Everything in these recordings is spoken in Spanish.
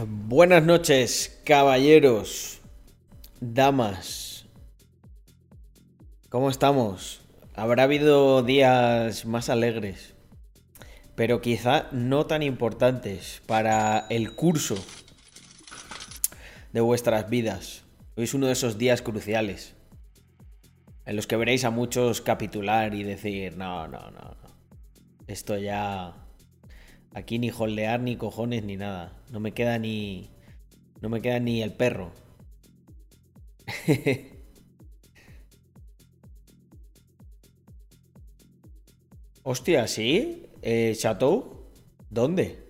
Buenas noches, caballeros, damas. ¿Cómo estamos? Habrá habido días más alegres, pero quizá no tan importantes para el curso de vuestras vidas. Hoy es uno de esos días cruciales en los que veréis a muchos capitular y decir, no, no, no, no. Esto ya Aquí ni holdear, ni cojones, ni nada. No me queda ni. No me queda ni el perro. Hostia, ¿sí? Eh, ¿Chateau? ¿Dónde?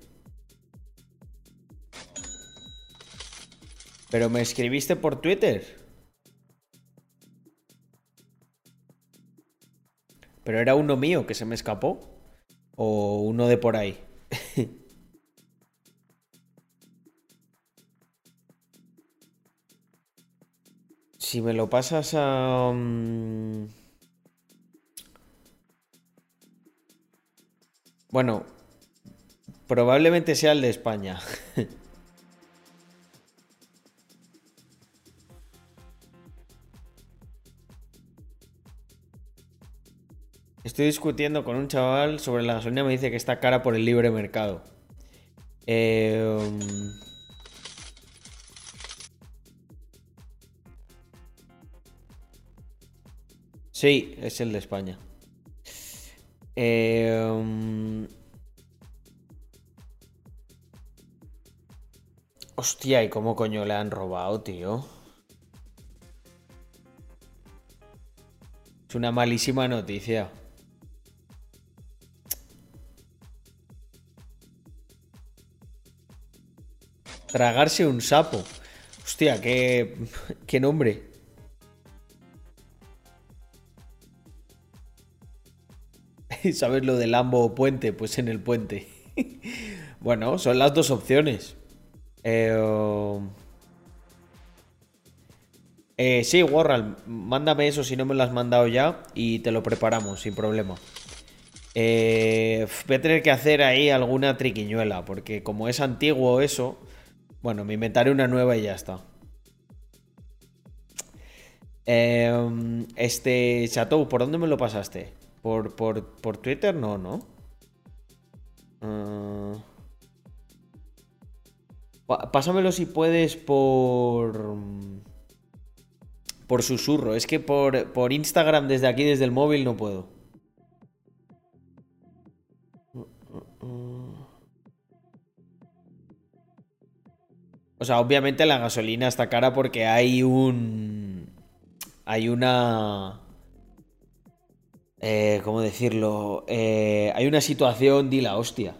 ¿Pero me escribiste por Twitter? ¿Pero era uno mío que se me escapó? ¿O uno de por ahí? Si me lo pasas a... Mm, bueno, probablemente sea el de España. Estoy discutiendo con un chaval sobre la gasolina, me dice que está cara por el libre mercado. Em, sí, es el de España. Em, hostia, ¿y cómo coño le han robado, tío? Es una malísima noticia. Tragarse un sapo. Hostia, qué, qué nombre. ¿Sabes lo del Lambo puente? Pues en el puente. bueno, son las dos opciones. Eh, eh, sí, Warral, mándame eso si no me lo has mandado ya y te lo preparamos sin problema. Eh, voy a tener que hacer ahí alguna triquiñuela, porque como es antiguo eso, bueno, me inventaré una nueva y ya está. Em, este, Chateau, ¿por dónde me lo pasaste? ¿Por, por, Twitter? No, ¿no? Ah. pásamelo si puedes por... Por susurro. Es que por, por Instagram desde aquí, desde el móvil, no puedo. O sea, obviamente la gasolina está cara porque hay un. Hay una. Eh, ¿Cómo decirlo? Eh, hay una situación di la hostia.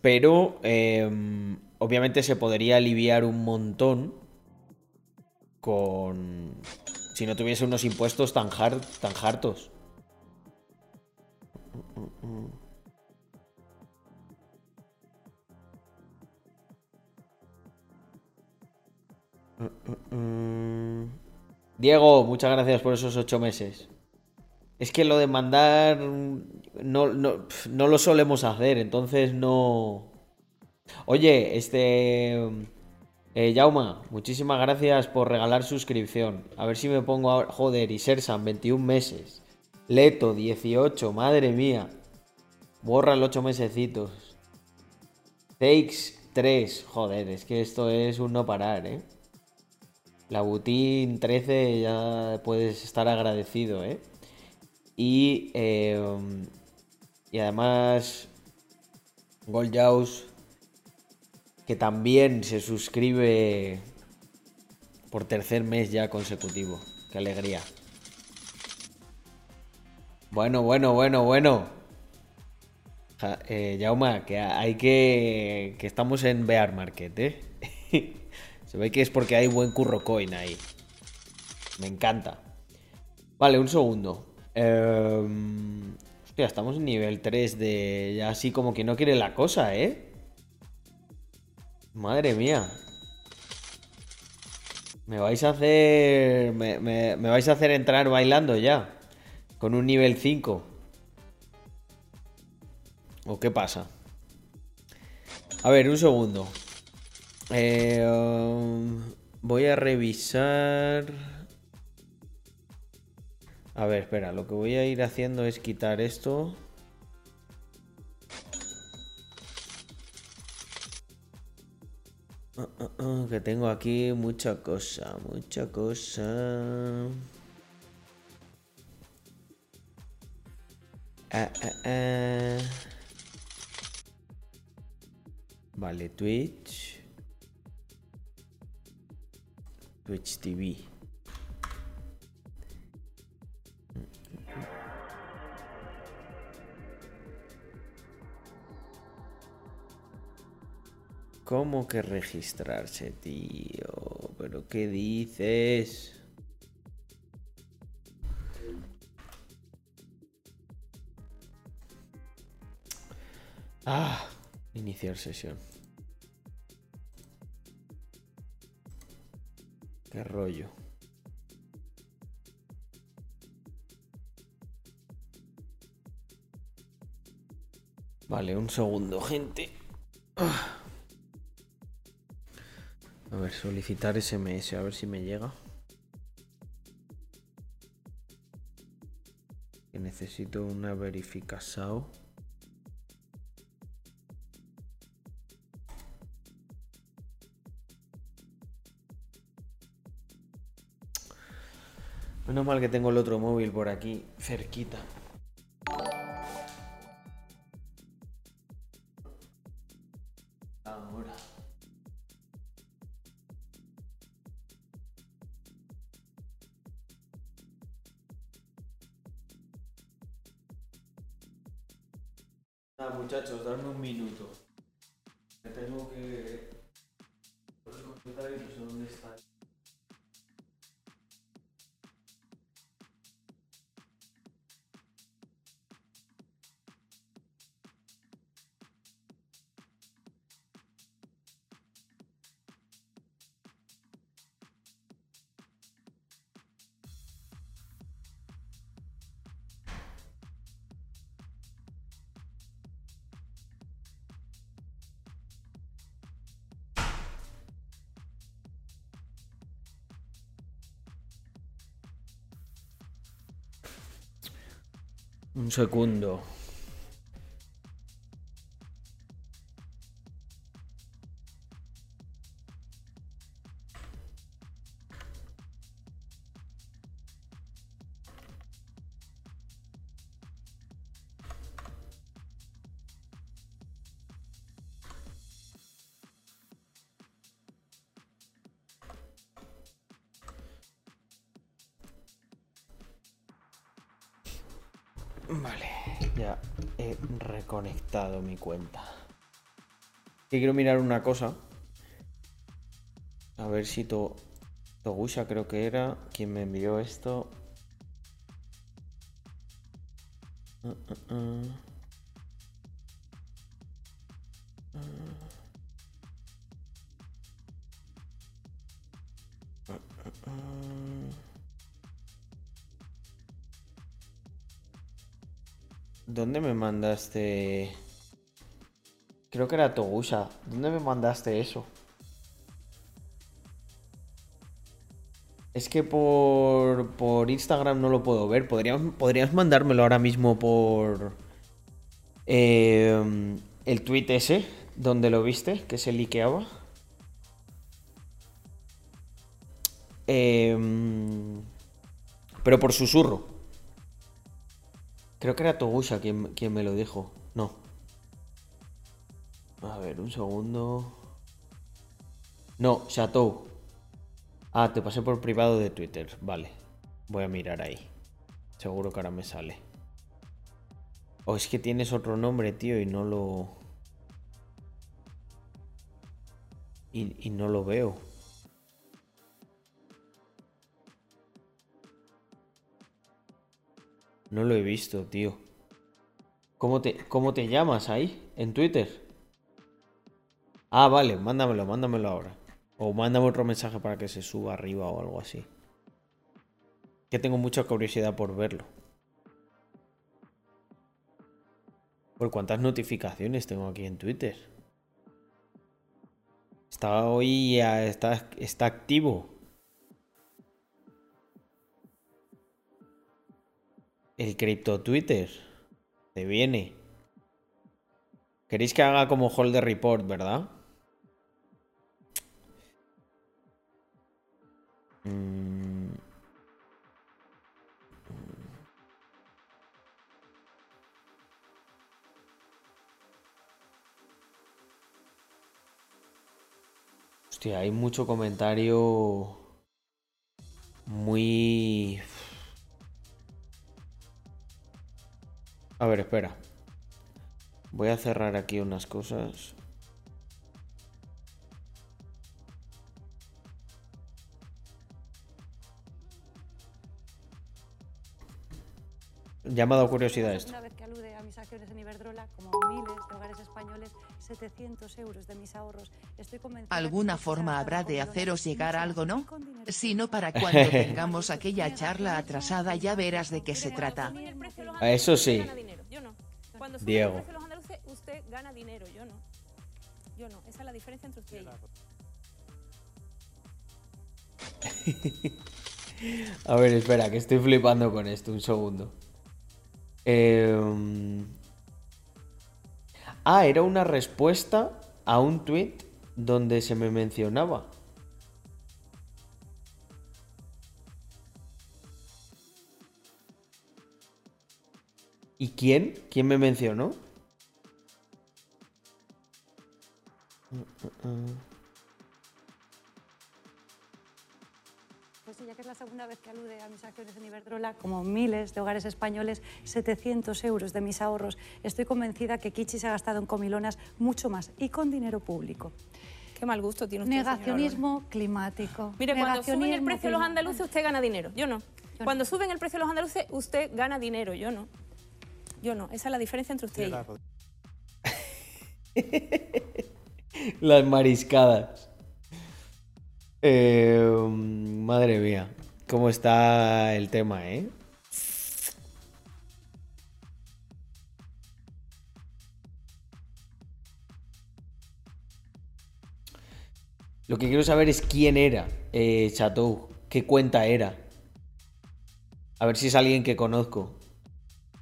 Pero. Em, obviamente se podría aliviar un montón. Con. Si no tuviese unos impuestos tan, tan hartos. Diego, muchas gracias por esos ocho meses. Es que lo de mandar no, lo solemos hacer, entonces no... Oye, este... Eh, Jauma, muchísimas gracias por regalar suscripción. A ver si me pongo ahora... Joder, y Sersan, 21 meses. Leto, 18, madre mía. Borra el 8 mesecitos. Takes 3, joder, es que esto es un no parar, ¿eh? La Butín 13 ya puedes estar agradecido, ¿eh? Y, em, y además, Goldjaus, que también se suscribe por tercer mes ya consecutivo. Qué alegría. Bueno, bueno, bueno, bueno. eh, Jauma, que hay que. que estamos en Bear Market, ¿eh? Se ve que es porque hay buen curro coin ahí. Me encanta. Vale, un segundo. Em, hostia, estamos en nivel 3 de... Ya así como que no quiere la cosa, ¿eh? Madre mía. Me vais a hacer... Me, me vais a hacer entrar bailando ya. Con un nivel 5. ¿O qué pasa? A ver, un segundo. Eh, um, voy a revisar... A ver, espera, lo que voy a ir haciendo es quitar esto. Ah, ah, ah, que tengo aquí mucha cosa, mucha cosa. Vale, Twitch. Twitch TV. ¿Cómo que registrarse, tío? ¿Pero qué dices? Ah, iniciar sesión. Qué rollo. Vale, un segundo, gente. A ver, solicitar SMS, a ver si me llega. Que necesito una verificación. Menos mal que tengo el otro móvil por aquí, cerquita. Un segundo. Vale, ya he reconectado mi cuenta. Que quiero mirar una cosa. A ver si to Togusha creo que era quien me envió esto. Mandaste? Creo que era Togusha. ¿Dónde me mandaste eso? Es que por, por Instagram no lo puedo ver. ¿Podrías, podrías mandármelo ahora mismo por eh, el tweet ese, donde lo viste, que se liqueaba. Eh, pero por susurro. Creo que era Togusha quien, quien me lo dijo. No. A ver, un segundo. No, Chateau. Ah, te pasé por privado de Twitter. Vale. Voy a mirar ahí. Seguro que ahora me sale. O es que tienes otro nombre, tío, y no lo... Y no lo veo. No lo he visto, tío. ¿Cómo te, cómo te llamas ahí? ¿En Twitter? Ah, vale, mándamelo, mándamelo ahora. O mándame otro mensaje para que se suba arriba o algo así. Que tengo mucha curiosidad por verlo. ¿Por cuántas notificaciones tengo aquí en Twitter? Está hoy, está, está activo. El cripto Twitter. Te viene. Queréis que haga como hold report, ¿verdad? Mm. Hay mucho comentario muy... A ver, espera. Voy a cerrar aquí unas cosas. Ya me ha dado curiosidad esto. Una vez que alude a mis acciones en Iberdrola, como miles de hogares españoles, 700 euros de mis ahorros. Estoy convencida Alguna forma habrá de haceros llegar algo, ¿no? Si no para cuando tengamos aquella charla atrasada ya verás de qué se trata. A eso sí. Gana dinero, yo no. Cuando suben Diego. los andaluces, usted gana dinero, yo no. Yo no. Esa es la diferencia entre usted y yo. A ver, espera, que estoy flipando con esto, un segundo. Eh, Ah, era una respuesta a un tweet donde se me mencionaba. ¿Y quién? ¿Quién me mencionó? Pues sí, ya que es la segunda vez que alude a mis acciones en Iberdrola, como miles de hogares españoles, 700 euros de mis ahorros. Estoy convencida que Kichi se ha gastado en comilonas mucho más y con dinero público. Qué mal gusto tiene usted. Negacionismo climático. Mire, cuando suben el precio de los andaluces, usted gana dinero, yo no. no. Cuando suben el precio de los andaluces, usted gana dinero, yo no. Yo no. Esa es la diferencia entre usted y yo. Las mariscadas. Eh, madre mía, cómo está el tema, ¿eh? Lo que quiero saber es quién era eh, Chateau, qué cuenta era. A ver si es alguien que conozco.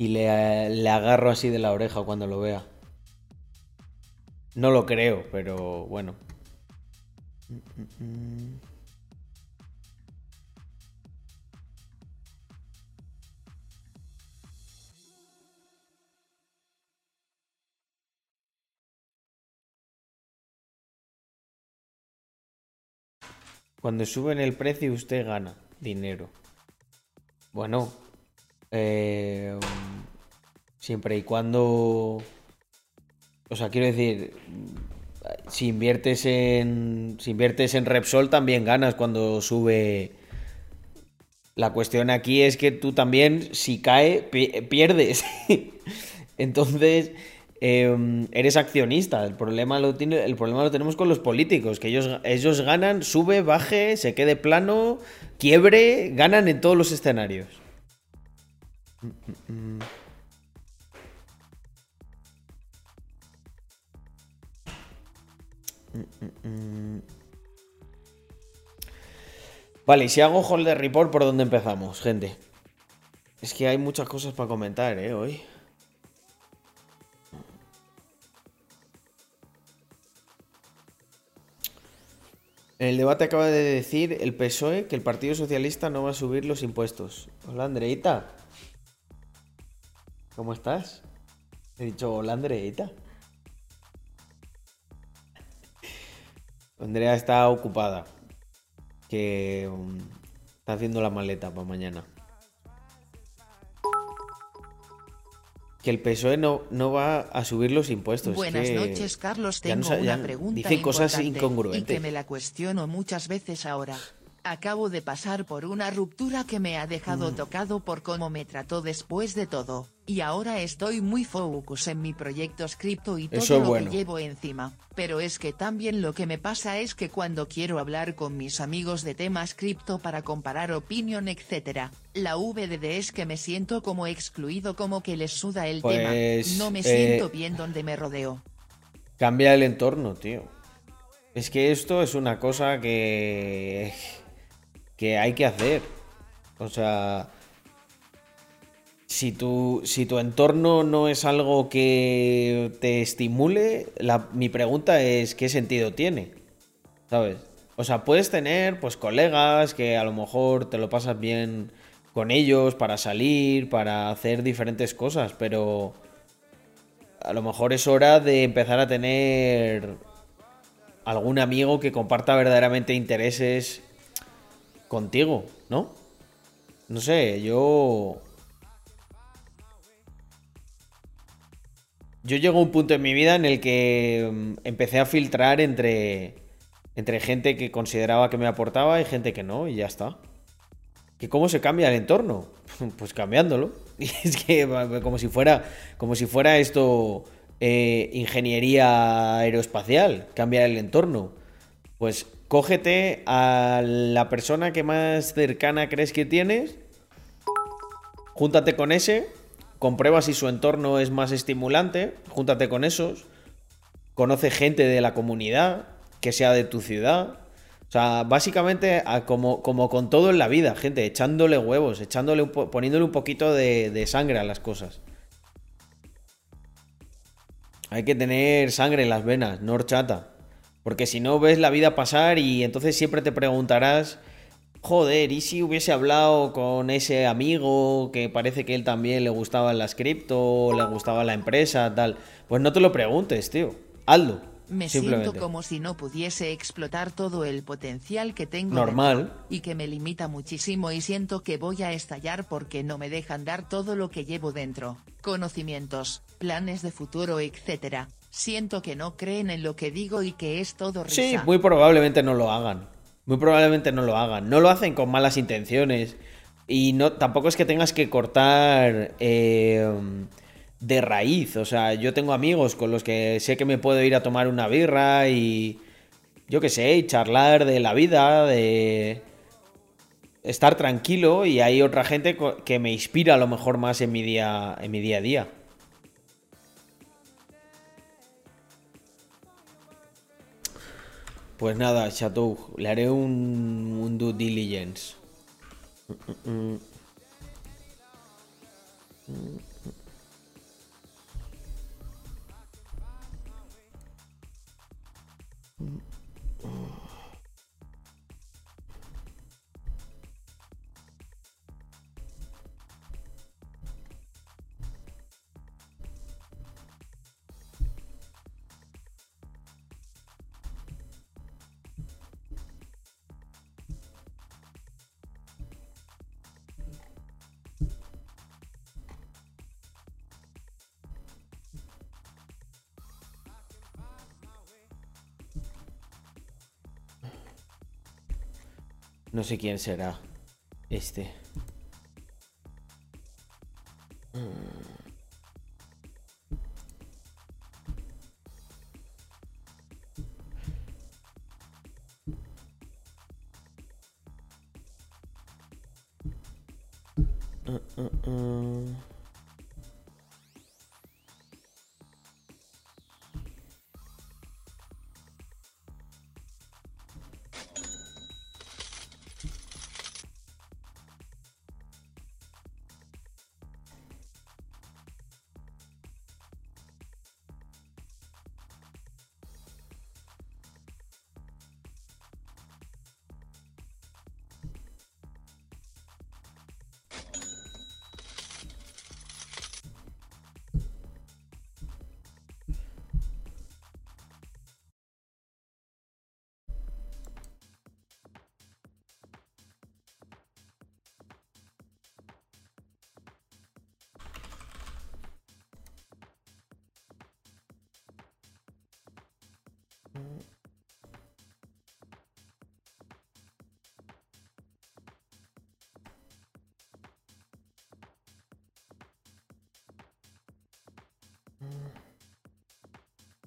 Y le, le agarro así de la oreja cuando lo vea. No lo creo, pero bueno. Cuando suben el precio usted gana dinero. Bueno, eh, siempre y cuando... O sea, quiero decir, si inviertes en si inviertes en Repsol también ganas cuando sube. La cuestión aquí es que tú también, si cae, pi- pierdes. Entonces, eh, eres accionista. El problema, lo tiene, el problema lo tenemos con los políticos, que ellos, ellos ganan, sube, baje, se quede plano, quiebre, ganan en todos los escenarios. Vale, y si hago hold de report, ¿por dónde empezamos, gente? Es que hay muchas cosas para comentar, ¿eh? Hoy. En el debate acaba de decir el PSOE que el Partido Socialista no va a subir los impuestos. Hola, Andreita. ¿Cómo estás? He dicho, hola, Andreita. Andrea está ocupada. Que um, está haciendo la maleta para mañana. Que el PSOE no, no va a subir los impuestos. es Buenas que noches, Carlos. no Tengo una pregunta Dicen cosas importante y incongruentes. que me la cuestiono muchas veces ahora. Acabo de pasar por una ruptura que me ha Mm. dejado tocado por cómo me trató después de todo, y ahora estoy muy focus en mi proyecto cripto y todo Eso lo bueno. que llevo encima. Pero es que también lo que me pasa es que cuando quiero hablar con mis amigos de temas cripto para comparar opinión etc., la VDD es que me siento como excluido como que les suda el Pues, tema. No me eh, siento bien donde me rodeo. Cambia el entorno, tío. Es que esto es una cosa que. Que hay que hacer. O sea. Si tu, si tu entorno no es algo que te estimule, mi pregunta es: ¿qué sentido tiene? ¿Sabes? O sea, puedes tener pues colegas que a lo mejor te lo pasas bien con ellos para salir, para hacer diferentes cosas, pero a lo mejor es hora de empezar a tener algún amigo que comparta verdaderamente intereses contigo, ¿no? No sé, yo... Yo llego a un punto en mi vida en el que mm, empecé a filtrar entre, entre gente que consideraba que me aportaba y gente que no, y ya está. ¿Que cómo se cambia el entorno? Pues cambiándolo. Y es que como si fuera, como si fuera esto eh, ingeniería aeroespacial, cambiar el entorno. Pues cógete a la persona que más cercana crees que tienes, júntate con ese, comprueba si su entorno es más estimulante, júntate con esos, conoce gente de la comunidad que sea de tu ciudad. O sea, básicamente como, como con todo en la vida, gente, echándole huevos, echándole poniéndole un poquito de, sangre a las cosas. Hay que tener sangre en las venas, no. Porque si no ves la vida pasar y entonces siempre te preguntarás, joder, ¿y si hubiese hablado con ese amigo que parece que él también le gustaba las cripto, le gustaba la empresa, tal? Pues no te lo preguntes, tío. Hazlo. Me siento como si no pudiese explotar todo el potencial que tengo. Normal. y que me limita muchísimo y siento que voy a estallar porque no me dejan dar todo lo que llevo dentro. Conocimientos, planes de futuro, etc. Siento que no creen en lo que digo y que es todo risa. Sí, muy probablemente no lo hagan. Muy probablemente no lo hagan. No lo hacen con malas intenciones. Y no, tampoco es que tengas que cortar. Eh, de raíz. O sea, yo tengo amigos con los que sé que me puedo ir a tomar una birra y yo qué sé, y charlar de la vida, de estar tranquilo y hay otra gente que me inspira a lo mejor más en mi día, en mi día a día. Pues nada, Chateau, le haré un, due diligence. Mm, mm, mm. No sé quién será este.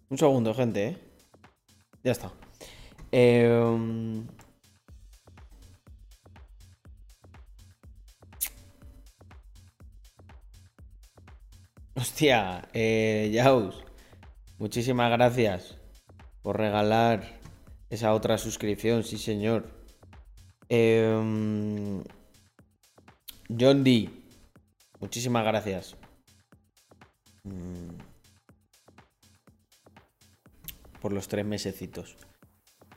Un segundo, gente, ¿eh? Ya está. Eh... Hostia, eh, Muchísimas gracias por regalar Esa otra suscripción, sí señor. Em, John D. Muchísimas gracias. Mm. Por los tres mesecitos.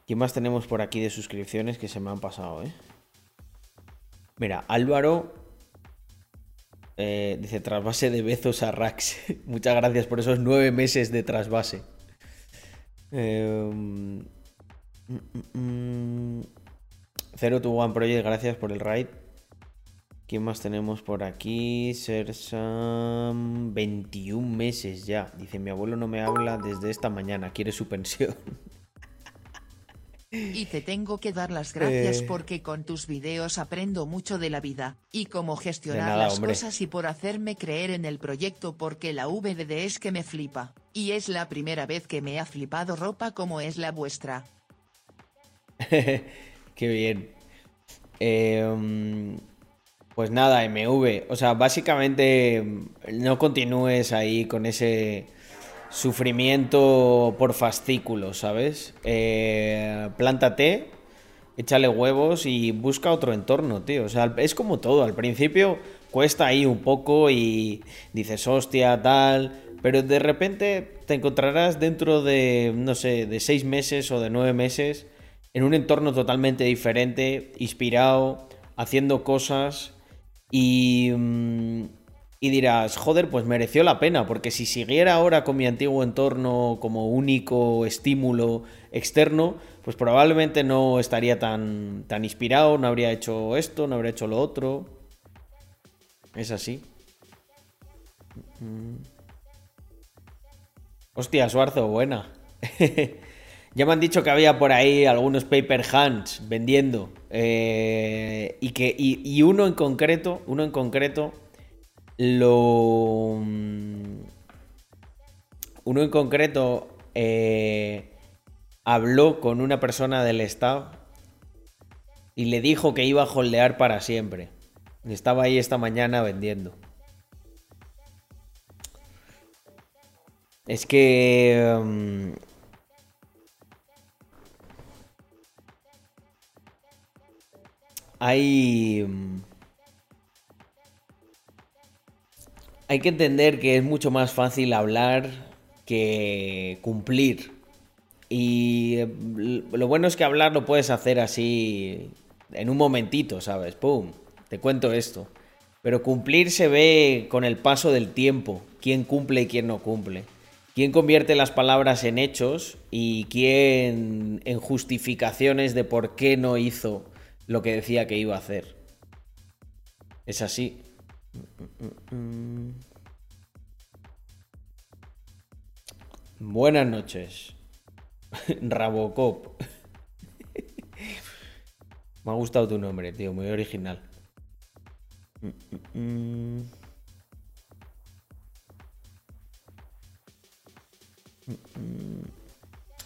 ¿Quién más tenemos por aquí de suscripciones que se me han pasado, eh? Mira, Álvaro eh, dice trasvase de Bezos a Rax. Muchas gracias por esos nueve meses de trasvase. Em, mm, mm, mm. One Project, gracias por el raid. ¿Quién más tenemos por aquí? Sersam. 21 meses ya. Dice: Mi abuelo no me habla desde esta mañana, quiere su pensión. Y te tengo que dar las gracias Eh. porque con tus videos aprendo mucho de la vida, y cómo gestionar nada, las hombre. cosas y por hacerme creer en el proyecto porque la VDD es que me flipa, y es la primera vez que me ha flipado ropa como es la vuestra. Qué bien. Eh, pues nada, MV. O sea, básicamente no continúes ahí con ese sufrimiento por fascículos, ¿sabes? Eh, plántate, échale huevos y busca otro entorno, tío. O sea, es como todo. Al principio cuesta ahí un poco y dices, hostia, tal. Pero de repente te encontrarás dentro de, no sé, de seis meses o de nueve meses en un entorno totalmente diferente, inspirado, haciendo cosas y, mm, y dirás, joder, pues mereció la pena, porque si siguiera ahora con mi antiguo entorno como único estímulo externo, pues probablemente no estaría tan, tan inspirado, no habría hecho esto, no habría hecho lo otro. Es así. Mm. Hostia, Suarzo, buena. ya me han dicho que había por ahí algunos paper hands vendiendo. eh, y que. Y, y uno en concreto. Uno en concreto. Lo. mm, Uno en concreto. eh, habló con una persona del Estado. Y le dijo que iba a holdear para siempre. Estaba ahí esta mañana vendiendo. Es que... mm, hay... mm, Hay que entender que es mucho más fácil hablar que cumplir. Y eh, lo bueno es que hablar lo puedes hacer así en un momentito, ¿sabes? ¡Pum! Te cuento esto. Pero cumplir se ve con el paso del tiempo. Quién cumple y quién no cumple. Quién convierte las palabras en hechos y quién en justificaciones de por qué no hizo lo que decía que iba a hacer. Es así. Buenas noches. Rabocop. Me ha gustado tu nombre, tío, muy original.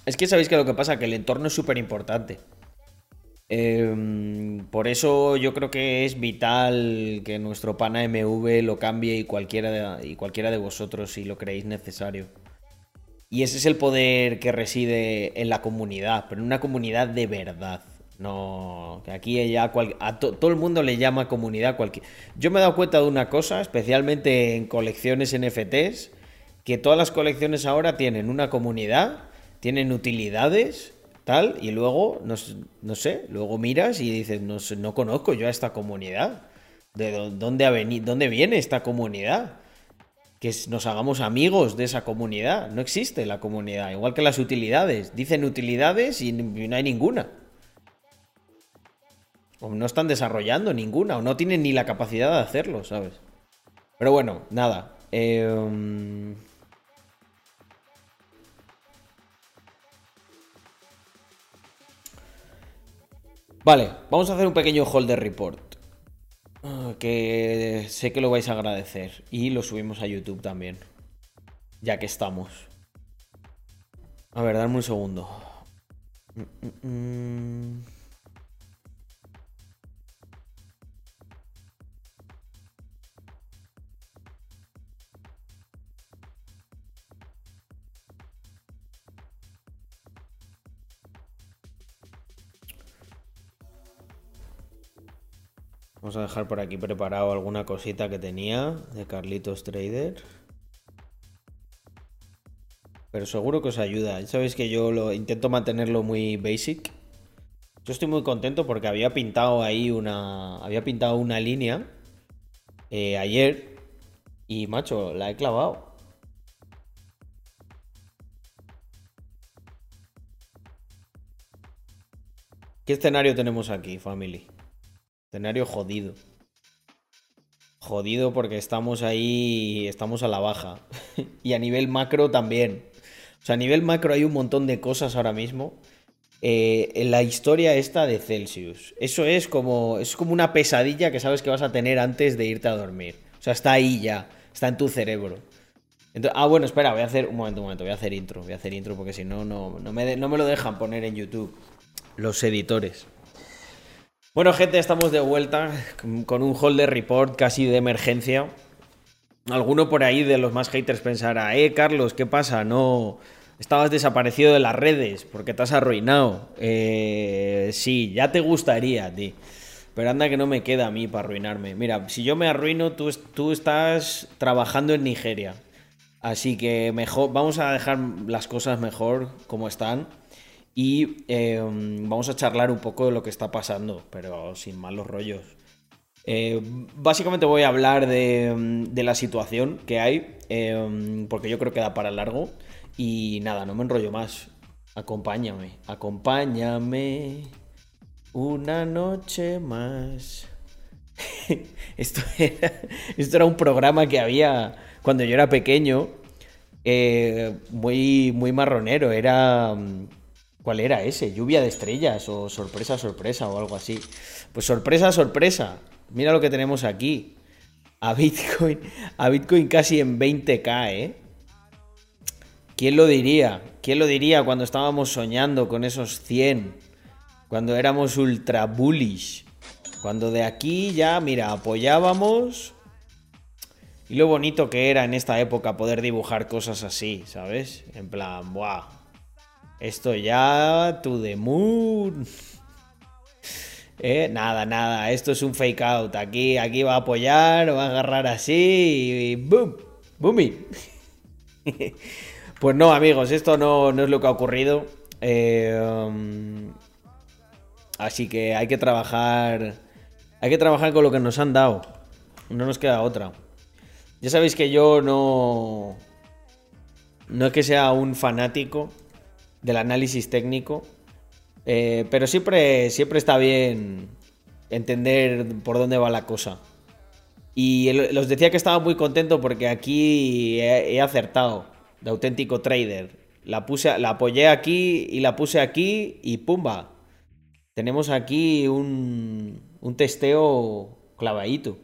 Es que sabéis que lo que pasa, que el entorno es súper importante. Em, por eso yo creo que es vital que nuestro pana MV lo cambie y cualquiera de, y cualquiera de vosotros si lo creéis necesario. Y ese es el poder que reside en la comunidad, pero en una comunidad de verdad. No, que aquí ya cual- a to- todo el mundo le llama comunidad cualquier. Yo me he dado cuenta de una cosa, especialmente en colecciones NFTs, que todas las colecciones ahora tienen una comunidad, tienen utilidades, y luego, no, no sé, luego miras y dices, no, no conozco yo a esta comunidad. ¿De dó- dónde, ha dónde viene esta comunidad? que nos hagamos amigos de esa comunidad. No existe la comunidad, igual que las utilidades. Dicen utilidades y no hay ninguna. O no están desarrollando ninguna, o no tienen ni la capacidad de hacerlo, ¿sabes? Pero bueno, nada. em, Vale, vamos a hacer un pequeño holder report. Ah, Que sé que lo vais a agradecer. Y lo subimos a YouTube también. Ya que estamos. A ver, dame un segundo. Mm, mm, Vamos a dejar por aquí preparado alguna cosita que tenía de Carlitos Trader. Pero seguro que os ayuda. Sabéis que yo lo intento mantenerlo muy basic. Yo estoy muy contento porque había pintado ahí una. Había pintado una línea eh, ayer. Y macho, la he clavado. ¿Qué escenario tenemos aquí, family? Escenario jodido. Jodido porque estamos ahí, estamos a la baja. y a nivel macro también. O sea, a nivel macro hay un montón de cosas ahora mismo. Eh, en la historia esta de Celsius. Eso es como, es como una pesadilla que sabes que vas a tener antes de irte a dormir. O sea, está ahí ya. Está en tu cerebro. ah, bueno, espera, voy a hacer. Un momento, un momento, voy a hacer intro. Voy a hacer intro porque si no, no, me, no me lo dejan poner en YouTube. Los editores. Bueno, gente, estamos de vuelta con un holder report casi de emergencia. Alguno por ahí de los más haters pensará, eh, Carlos, ¿qué pasa? No, estabas desaparecido de las redes porque te has arruinado. Eh, sí, ya te gustaría ti. Pero anda que no me queda a mí para arruinarme. Mira, si yo me arruino, tú, tú estás trabajando en Nigeria. Así que mejor, vamos a dejar las cosas mejor como están y em, vamos a charlar un poco de lo que está pasando, pero sin malos rollos. Eh, básicamente voy a hablar de, em, la situación que hay, em, porque yo creo que da para largo. Y nada, no me enrollo más. Acompáñame, acompáñame una noche más. esto, era, esto era un programa que había cuando yo era pequeño, eh, muy, muy marronero. Era ¿Cuál era ese? ¿Lluvia de estrellas o sorpresa, sorpresa o algo así? Pues sorpresa, sorpresa. Mira lo que tenemos aquí. A Bitcoin, a Bitcoin casi en 20k, ¿eh? ¿Quién lo diría? ¿Quién lo diría cuando estábamos soñando con esos 100? Cuando éramos ultra bullish. Cuando de aquí ya, mira, apoyábamos. Y lo bonito que era en esta época poder dibujar cosas así, ¿sabes? En plan, ¡buah! Esto ya, to the moon. Eh, nada, nada, esto es un fake out. Aquí, aquí va a apoyar, va a agarrar así y boom, pues no, amigos, esto no, es lo que ha ocurrido. Eh, así que hay que trabajar. Hay que trabajar con lo que nos han dado. No nos queda otra. Ya sabéis que yo no. No es que sea un fanático del análisis técnico. Eh, pero siempre, siempre está bien entender por dónde va la cosa. Y los decía que estaba muy contento porque aquí he, acertado de auténtico trader. La, puse, la apoyé aquí y la puse aquí y ¡pumba! Tenemos aquí un, un testeo clavadito.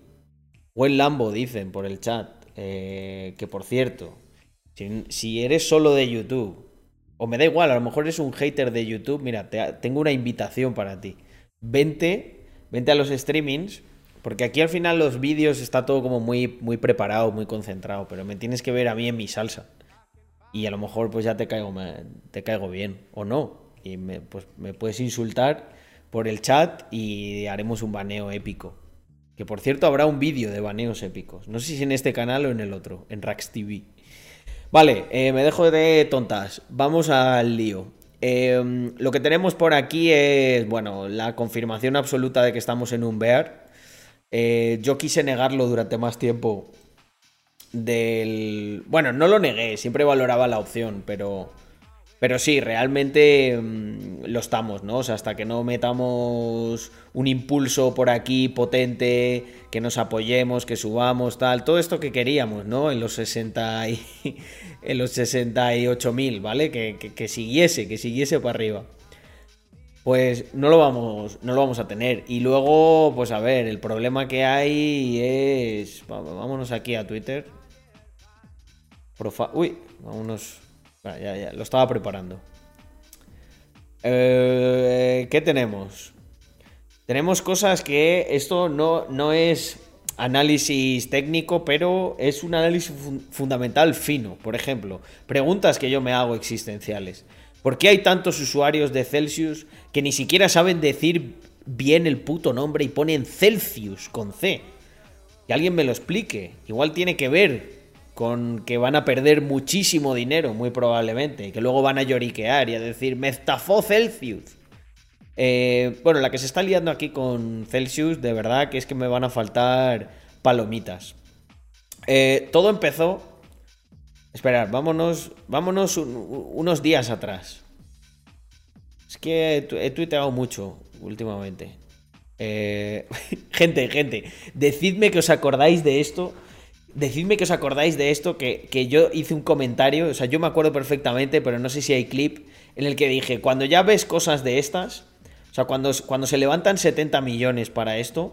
Buen Lambo, dicen por el chat. Eh, que por cierto, si eres solo de YouTube o me da igual, a lo mejor eres un hater de YouTube, mira, tengo una invitación para ti. Vente, vente a los streamings, porque aquí al final los vídeos está todo como muy, muy preparado, muy concentrado, pero me tienes que ver a mí en mi salsa. Y a lo mejor pues ya te caigo, te caigo bien, o no. Y me, pues me puedes insultar por el chat y haremos un baneo épico. Que por cierto habrá un vídeo de baneos épicos. No sé si en este canal o en el otro, en Rax TV. Vale, eh, me dejo de tontas. Vamos al lío. Em, lo que tenemos por aquí es, bueno, la confirmación absoluta de que estamos en un bear. Eh, yo quise negarlo durante más tiempo. Del. Bueno, no lo negué, siempre valoraba la opción, pero pero sí, realmente mm, lo estamos, ¿no? O sea, hasta que no metamos un impulso por aquí potente, que nos apoyemos, que subamos, tal, todo esto que queríamos, ¿no? En los 60 y, en los 68.000, ¿vale? Que, que, siguiese, que siguiese para arriba. Pues no lo vamos, no lo vamos a tener. Y luego, pues a ver, el problema que hay es, vámonos aquí a Twitter. Profa Uy, vámonos ya, lo estaba preparando. Eh, ¿Qué tenemos? Tenemos cosas que esto no, no es análisis técnico, pero es un análisis fundamental fino. Por ejemplo, preguntas que yo me hago existenciales. ¿Por qué hay tantos usuarios de Celsius que ni siquiera saben decir bien el puto nombre y ponen Celsius con C? Que alguien me lo explique. Igual tiene que ver con que van a perder muchísimo dinero, muy probablemente, y que luego van a lloriquear y a decir, me Celsius. Eh, bueno, la que se está liando aquí con Celsius, de verdad que es que me van a faltar palomitas. Eh, todo empezó. Esperar, vámonos, vámonos unos días atrás. Es que he tuiteado mucho últimamente. Eh, gente, gente, decidme que os acordáis de esto. Decidme que os acordáis de esto, que, que, yo hice un comentario, o sea, yo me acuerdo perfectamente, pero no sé si hay clip, en el que dije, cuando ya ves cosas de estas, o sea, cuando, cuando se levantan 70 millones para esto,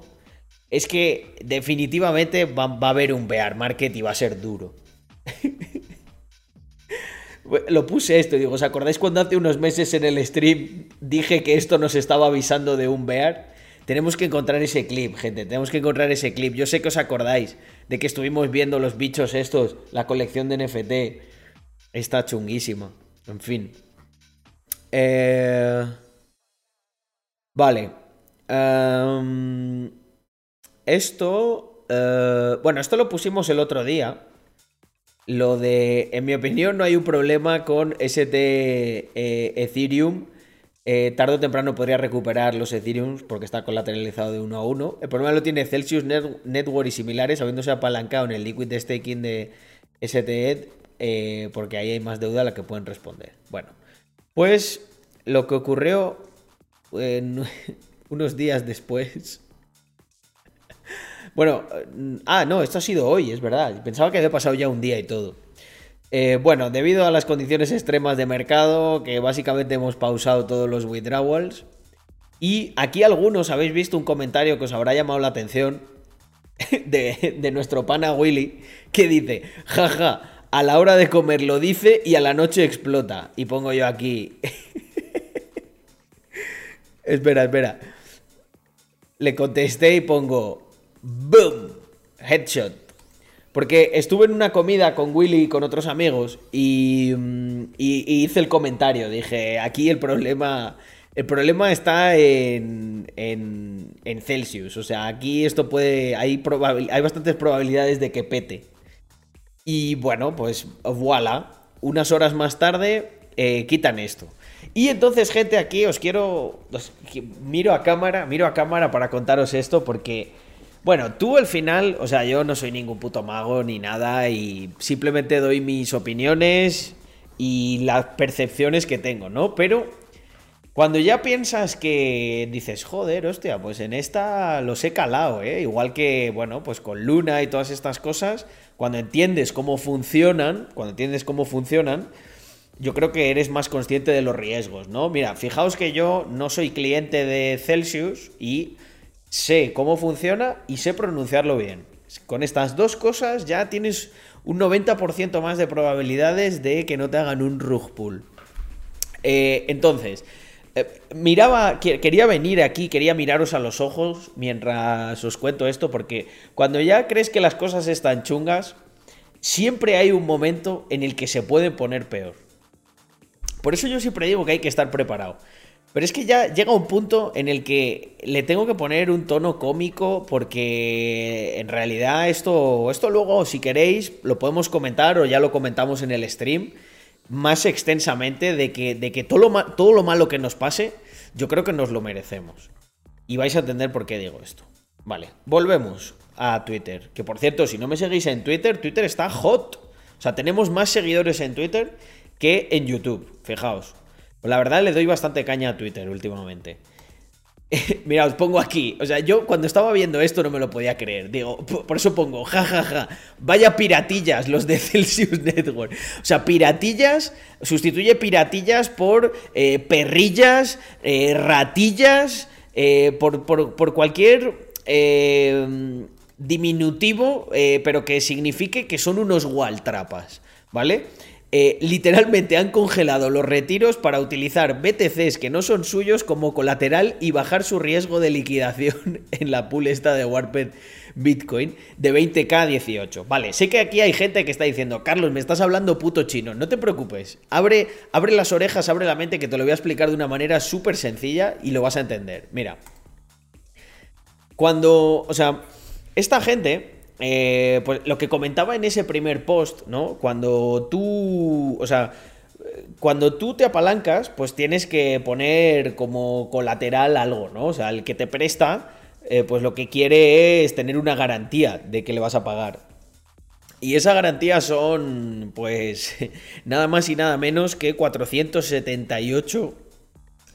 es que definitivamente va, a haber un bear market y va a ser duro. Lo puse esto, digo, ¿os acordáis cuando hace unos meses en el stream dije que esto nos estaba avisando de un bear? Tenemos que encontrar ese clip, gente, tenemos que encontrar ese clip. Yo sé que os acordáis de que estuvimos viendo los bichos estos, la colección de NFT. Está chunguísima. En fin. Eh... Vale. Em, esto... Eh, bueno, esto lo pusimos el otro día. Lo de, en mi opinión, no hay un problema con ST eh, Ethereum eh, tarde o temprano podría recuperar los Ethereum porque está colateralizado de uno a uno. El problema lo tiene Celsius Network y similares, habiéndose apalancado en el liquid staking de STED, eh, porque ahí hay más deuda a la que pueden responder. Bueno, pues lo que ocurrió unos días después. Bueno, ah, no, esto ha sido hoy, es verdad. Pensaba que había pasado ya un día y todo. Eh, bueno, debido a las condiciones extremas de mercado, que básicamente hemos pausado todos los withdrawals. Y aquí algunos habéis visto un comentario que os habrá llamado la atención de, nuestro pana Willy, que dice, jaja, a la hora de comer lo dice y a la noche explota. Y pongo yo aquí... espera, espera. Le contesté y pongo, boom, headshot. Porque estuve en una comida con Willy y con otros amigos mm, y, hice el comentario. Dije, aquí el problema. El problema está en, en, Celsius. O sea, aquí esto puede. Hay, hay bastantes probabilidades de que pete. Y bueno, pues voilà. Unas horas más tarde eh, quitan esto. Y entonces, gente, aquí os quiero. miro a cámara, miro a cámara para contaros esto porque bueno, tú al final, o sea, yo no soy ningún puto mago ni nada y simplemente doy mis opiniones y las percepciones que tengo, ¿no? Pero cuando ya piensas que dices, joder, hostia, pues en esta los he calado, ¿eh? Igual que, bueno, pues con Luna y todas estas cosas, cuando entiendes cómo funcionan, cuando entiendes cómo funcionan, yo creo que eres más consciente de los riesgos, ¿no? Mira, fijaos que yo no soy cliente de Celsius y sé cómo funciona y sé pronunciarlo bien. Con estas dos cosas ya tienes un 90% más de probabilidades de que no te hagan un rug pull. Eh, entonces, eh, miraba, quería venir aquí, quería miraros a los ojos mientras os cuento esto, porque cuando ya crees que las cosas están chungas, siempre hay un momento en el que se puede poner peor. Por eso yo siempre digo que hay que estar preparado. Pero es que ya llega un punto en el que le tengo que poner un tono cómico porque en realidad esto, esto luego, si queréis, lo podemos comentar o ya lo comentamos en el stream más extensamente de que, de que todo, lo, todo lo malo que nos pase, yo creo que nos lo merecemos. Y vais a entender por qué digo esto. Vale, volvemos a Twitter. Que por cierto, si no me seguís en Twitter, Twitter está hot. O sea, tenemos más seguidores en Twitter que en YouTube. Fijaos. La verdad le doy bastante caña a Twitter últimamente. Mira, os pongo aquí. O sea, yo cuando estaba viendo esto no me lo podía creer. Digo, por eso pongo, jajaja. Ja, ja. Vaya piratillas los de Celsius Network. O sea, piratillas, sustituye piratillas por eh, perrillas, eh, ratillas, eh, por, por, cualquier diminutivo, pero que signifique que son unos waltrapas. ¿Vale? Eh, literalmente han congelado los retiros para utilizar BTCs que no son suyos como colateral y bajar su riesgo de liquidación en la pool esta de Warped Bitcoin de 20k a 18. Vale, sé que aquí hay gente que está diciendo, Carlos, me estás hablando puto chino. No te preocupes, abre, abre las orejas, abre la mente que te lo voy a explicar de una manera súper sencilla y lo vas a entender. Mira, cuando, o sea, esta gente, eh, pues lo que comentaba en ese primer post, ¿no? Cuando tú, o sea, cuando tú te apalancas, pues tienes que poner como colateral algo, ¿no? O sea, el que te presta, eh, pues lo que quiere es tener una garantía de que le vas a pagar. Y esa garantía son, pues, nada más y nada menos que 478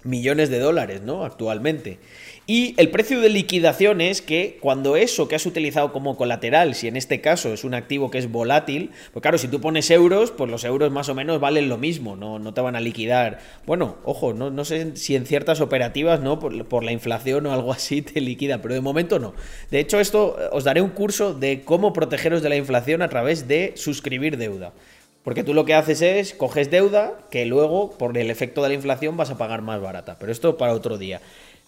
millones de dólares, ¿no? Actualmente. Y el precio de liquidación es que cuando eso que has utilizado como colateral, si en este caso es un activo que es volátil, pues claro, si tú pones euros, pues los euros más o menos valen lo mismo, no, no te van a liquidar. Bueno, ojo, no, no sé si en ciertas operativas, ¿no? Por, por, la inflación o algo así te liquida, pero de momento no. De hecho, esto os daré un curso de cómo protegeros de la inflación a través de suscribir deuda. Porque tú lo que haces es, coges deuda que luego, por el efecto de la inflación, vas a pagar más barata. Pero esto para otro día.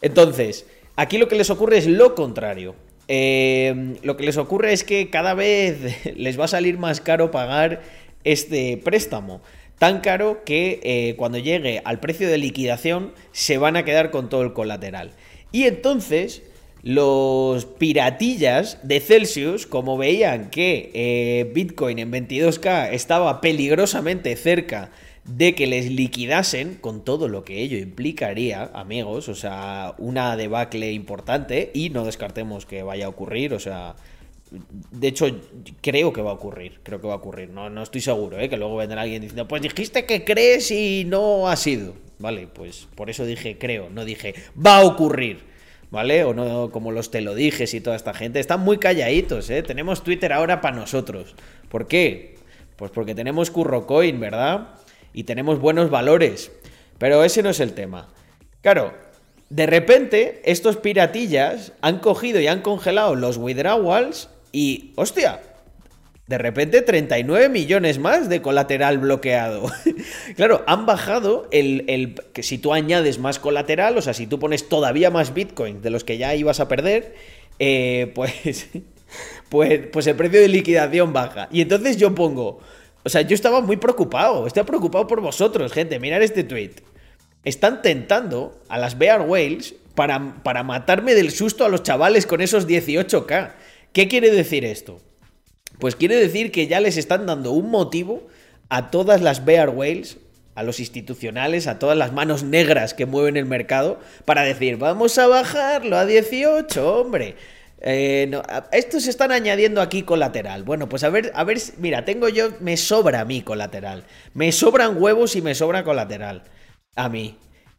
Entonces, aquí lo que les ocurre es lo contrario. Eh, lo que les ocurre es que cada vez les va a salir más caro pagar este préstamo. Tan caro que eh, cuando llegue al precio de liquidación se van a quedar con todo el colateral. Y entonces los piratillas de Celsius, como veían que eh, Bitcoin en 22K estaba peligrosamente cerca de que les liquidasen con todo lo que ello implicaría, amigos, o sea, una debacle importante y no descartemos que vaya a ocurrir, o sea, de hecho creo que va a ocurrir, creo que va a ocurrir, no, no estoy seguro, ¿eh? que luego vendrá alguien diciendo, pues dijiste que crees y no ha sido, vale, pues por eso dije creo, no dije va a ocurrir. ¿Vale? O no como los te lo dijes y toda esta gente. Están muy calladitos, ¿eh? Tenemos Twitter ahora para nosotros. ¿Por qué? Pues porque tenemos CurroCoin, ¿verdad? y tenemos buenos valores. Pero ese no es el tema. Claro, de repente estos piratillas han cogido y han congelado los withdrawals y, hostia, de repente 39 millones más de colateral bloqueado. claro, han bajado el, el, que si tú añades más colateral, o sea, si tú pones todavía más Bitcoin de los que ya ibas a perder, eh, pues, pues, pues el precio de liquidación baja. Y entonces yo pongo, o sea, yo estaba muy preocupado. Estoy preocupado por vosotros, gente. Mirad este tweet. Están tentando a las Bear Whales para, para matarme del susto a los chavales con esos 18k. ¿Qué quiere decir esto? Pues quiere decir que ya les están dando un motivo a todas las Bear Whales, a los institucionales, a todas las manos negras que mueven el mercado, para decir, vamos a bajarlo a 18, hombre. Eh, estos están añadiendo aquí colateral. Bueno, pues a ver, a ver, mira, tengo yo, me sobra a mí colateral. Me sobran huevos y me sobra colateral. A mí.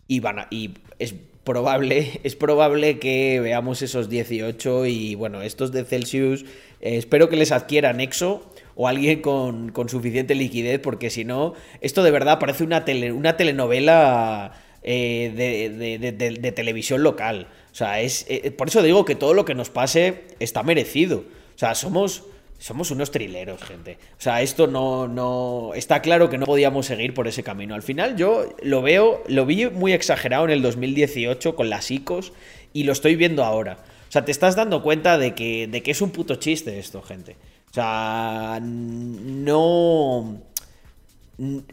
Y, van y es probable, es probable que veamos esos 18 y bueno, estos de Celsius, eh, espero que les adquiera Nexo o alguien con, suficiente liquidez, porque si no, esto de verdad parece una, una telenovela eh, de televisión local. O sea, es, eh, por eso digo que todo lo que nos pase está merecido. O sea, somos, somos unos trileros, gente. O sea, esto no, no. Está claro que no podíamos seguir por ese camino. Al final, yo lo veo, lo vi muy exagerado en el 2018 con las ICOs y lo estoy viendo ahora. O sea, te estás dando cuenta de que, de que es un puto chiste esto, gente. O sea, no.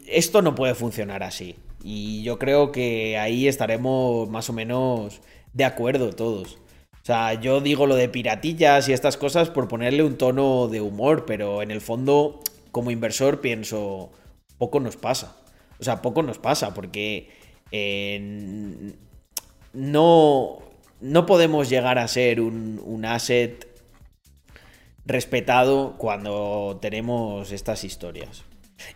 Esto no puede funcionar así. Y yo creo que ahí estaremos más o menos de acuerdo todos. O sea, yo digo lo de piratillas y estas cosas por ponerle un tono de humor, pero en el fondo, como inversor, pienso, poco nos pasa. O sea, poco nos pasa, porque no, no podemos llegar a ser un, un asset respetado cuando tenemos estas historias.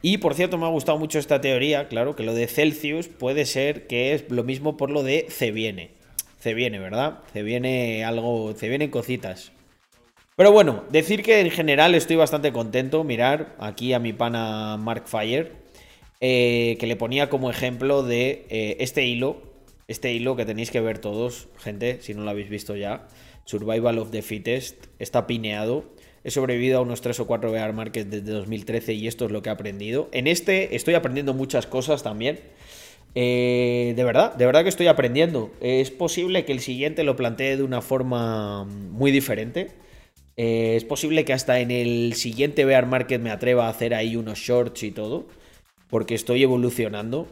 Y por cierto, me ha gustado mucho esta teoría, claro, que lo de Celsius puede ser que es lo mismo por lo de C viene. Se viene, ¿verdad? Se viene algo, se vienen cositas. Pero bueno, decir que en general estoy bastante contento. Mirar aquí a mi pana Mark Fire, eh, que le ponía como ejemplo de eh, este hilo, este hilo que tenéis que ver todos, gente, si no lo habéis visto ya. Survival of the Fittest, está pineado. He sobrevivido a unos 3 o 4 bear markets desde 2013 y esto es lo que he aprendido. En este estoy aprendiendo muchas cosas también. Eh, de verdad, de verdad que estoy aprendiendo. Es posible que el siguiente lo plantee de una forma muy diferente. Eh, es posible que hasta en el siguiente bear market me atreva a hacer ahí unos shorts y todo. Porque estoy evolucionando.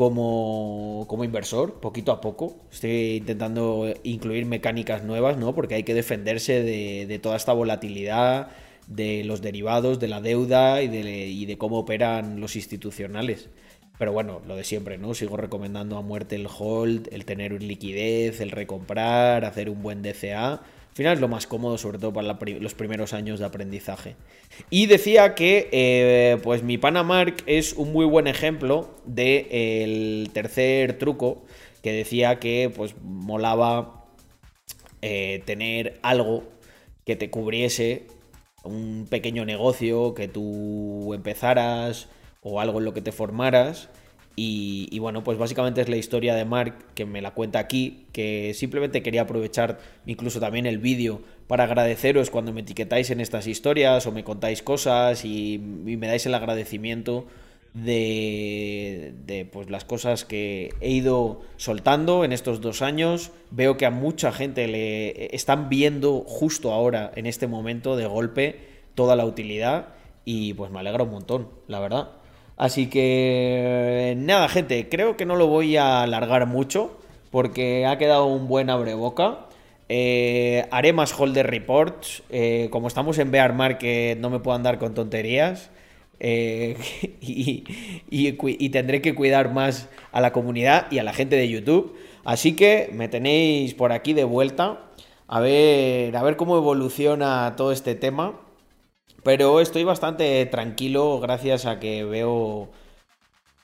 Como, como inversor, poquito a poco. Estoy intentando incluir mecánicas nuevas, ¿no? Porque hay que defenderse de, de toda esta volatilidad, de los derivados, de la deuda y de, y de cómo operan los institucionales. Pero bueno, lo de siempre, ¿no? Sigo recomendando a muerte el hold, el tener liquidez, el recomprar, hacer un buen DCA. Al final es lo más cómodo, sobre todo para los primeros años de aprendizaje. Y decía que, eh, pues mi Panamark es un muy buen ejemplo del tercer truco, que decía que, pues, molaba eh, tener algo que te cubriese un pequeño negocio que tú empezaras o algo en lo que te formaras. Y, bueno, pues básicamente es la historia de Mark que me la cuenta aquí, que simplemente quería aprovechar incluso también el vídeo para agradeceros cuando me etiquetáis en estas historias o me contáis cosas y, me dais el agradecimiento de, de, pues las cosas que he ido soltando en estos dos años. Veo que a mucha gente le están viendo justo ahora, en este momento, de golpe, toda la utilidad. Y pues me alegra un montón, la verdad. Así que nada, gente, creo que no lo voy a alargar mucho porque ha quedado un buen abreboca. Eh, haré más holder reports. Eh, como estamos en Bear Market, no me puedo andar con tonterías. Eh, y, tendré que cuidar más a la comunidad y a la gente de YouTube. Así que me tenéis por aquí de vuelta. A ver, a ver cómo evoluciona todo este tema. Pero estoy bastante tranquilo gracias a que veo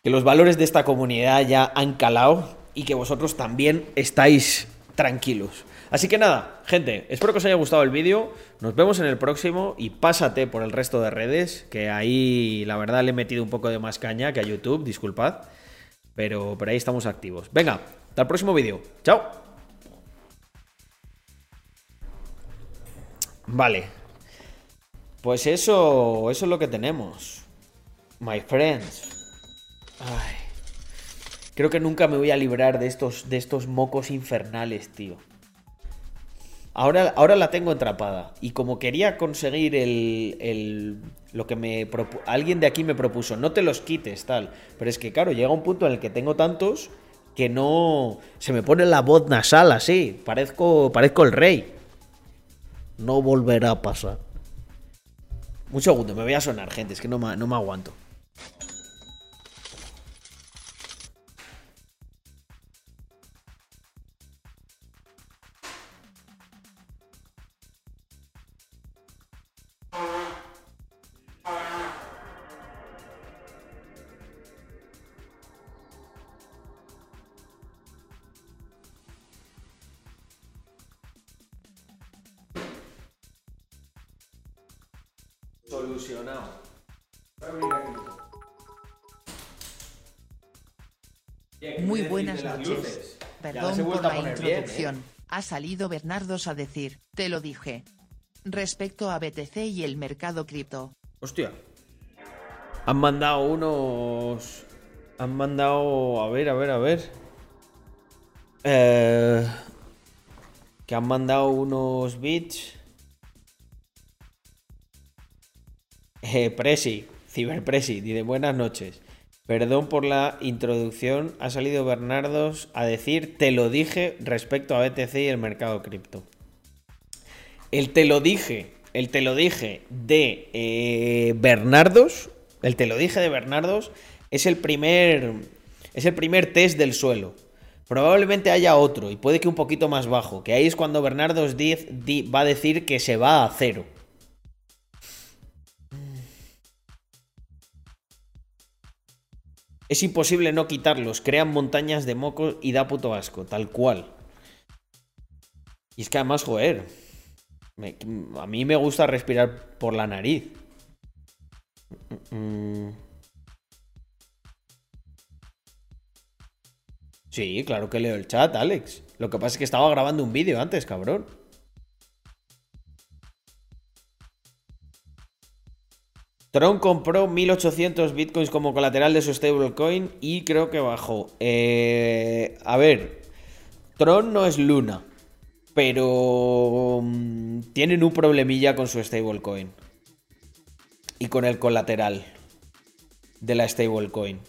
que los valores de esta comunidad ya han calado y que vosotros también estáis tranquilos. Así que nada, gente, espero que os haya gustado el vídeo. Nos vemos en el próximo y pásate por el resto de redes, que ahí la verdad le he metido un poco de más caña que a YouTube, disculpad. Pero, pero ahí estamos activos. Venga, hasta el próximo vídeo. Chao. Vale, pues eso, eso es lo que tenemos. My friends. Ay. Creo que nunca me voy a librar de estos, de estos mocos infernales, tío. Ahora, ahora la tengo atrapada. Y como quería conseguir el, el lo que me alguien de aquí me propuso, no te los quites, tal. Pero es que, claro, llega un punto en el que tengo tantos que no. Se me pone la voz nasal así. Parezco, parezco el rey. No volverá a pasar. Un segundo, me voy a sonar, gente, es que no me, no me aguanto. Ha salido Bernardos a decir, te lo dije. Respecto a BTC y el mercado cripto. Hostia. Han mandado unos... Han mandado... A ver, a ver, a ver. Eh... Que han mandado unos bits Eh, Presi, Ciberpresi, dice buenas noches. Perdón por la introducción. Ha salido Bernardos a decir te lo dije respecto a BTC y el mercado cripto. El te lo dije, el te lo dije de eh, Bernardos, el te lo dije de Bernardos es el primer es el primer test del suelo. Probablemente haya otro y puede que un poquito más bajo, que ahí es cuando Bernardos va a decir que se va a cero. Es imposible no quitarlos, crean montañas de moco y da puto asco, tal cual. Y es que además, joder, a mí me gusta respirar por la nariz. Sí, claro que leo el chat, Alex. Lo que pasa es que estaba grabando un vídeo antes, cabrón. Tron compró 1800 bitcoins como colateral de su stablecoin y creo que bajó. Eh, a ver, Tron no es Luna, pero mm, tienen un problemilla con su stablecoin y con el colateral de la stablecoin.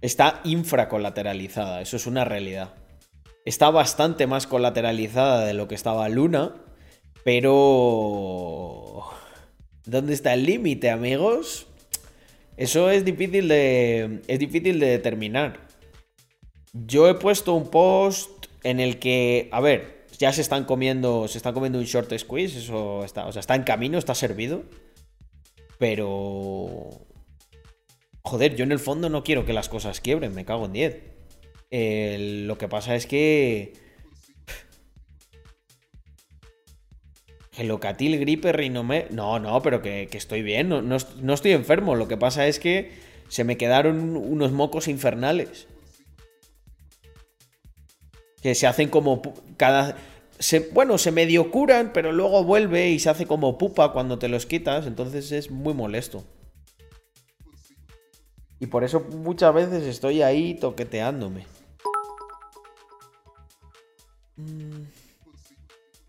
está infracolateralizada, eso es una realidad. Está bastante más colateralizada de lo que estaba Luna, pero... ¿Dónde está el límite, amigos? Eso es difícil de. Es difícil de determinar. Yo he puesto un post en el que. A ver, ya se están comiendo. Se están comiendo un short squeeze. Eso está. O sea, está en camino, está servido. Pero. Joder, yo en el fondo no quiero que las cosas quiebren, me cago en 10. lo que pasa es que. Gelocatil, gripe, rinome. No, no, pero que, estoy bien, no, no, estoy enfermo. Lo que pasa es que se me quedaron unos mocos infernales. Que se hacen como cada. bueno, se medio curan, pero luego vuelve y se hace como pupa cuando te los quitas. Entonces es muy molesto. Y por eso muchas veces estoy ahí toqueteándome. Mm.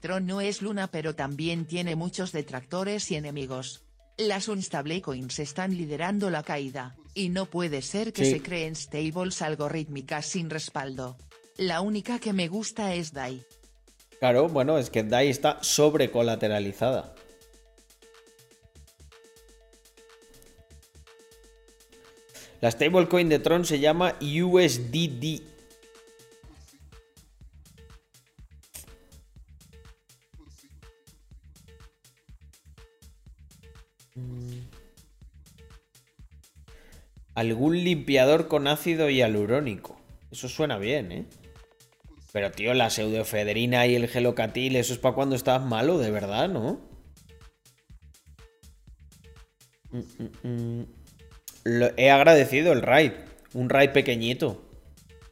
Tron no es Luna pero también tiene muchos detractores y enemigos. Las unstable coins están liderando la caída, y no puede ser que se creen stables algorítmicas sin respaldo. La única que me gusta es DAI. Claro, bueno, es que DAI está sobrecolateralizada. La stablecoin de Tron se llama USDD Algún limpiador con ácido hialurónico. Eso suena bien, ¿eh? Pero, tío, la pseudoefedrina y el gelocatil, eso es para cuando estás malo, de verdad, ¿no? Mm, mm, mm. he agradecido el raid. Un raid pequeñito.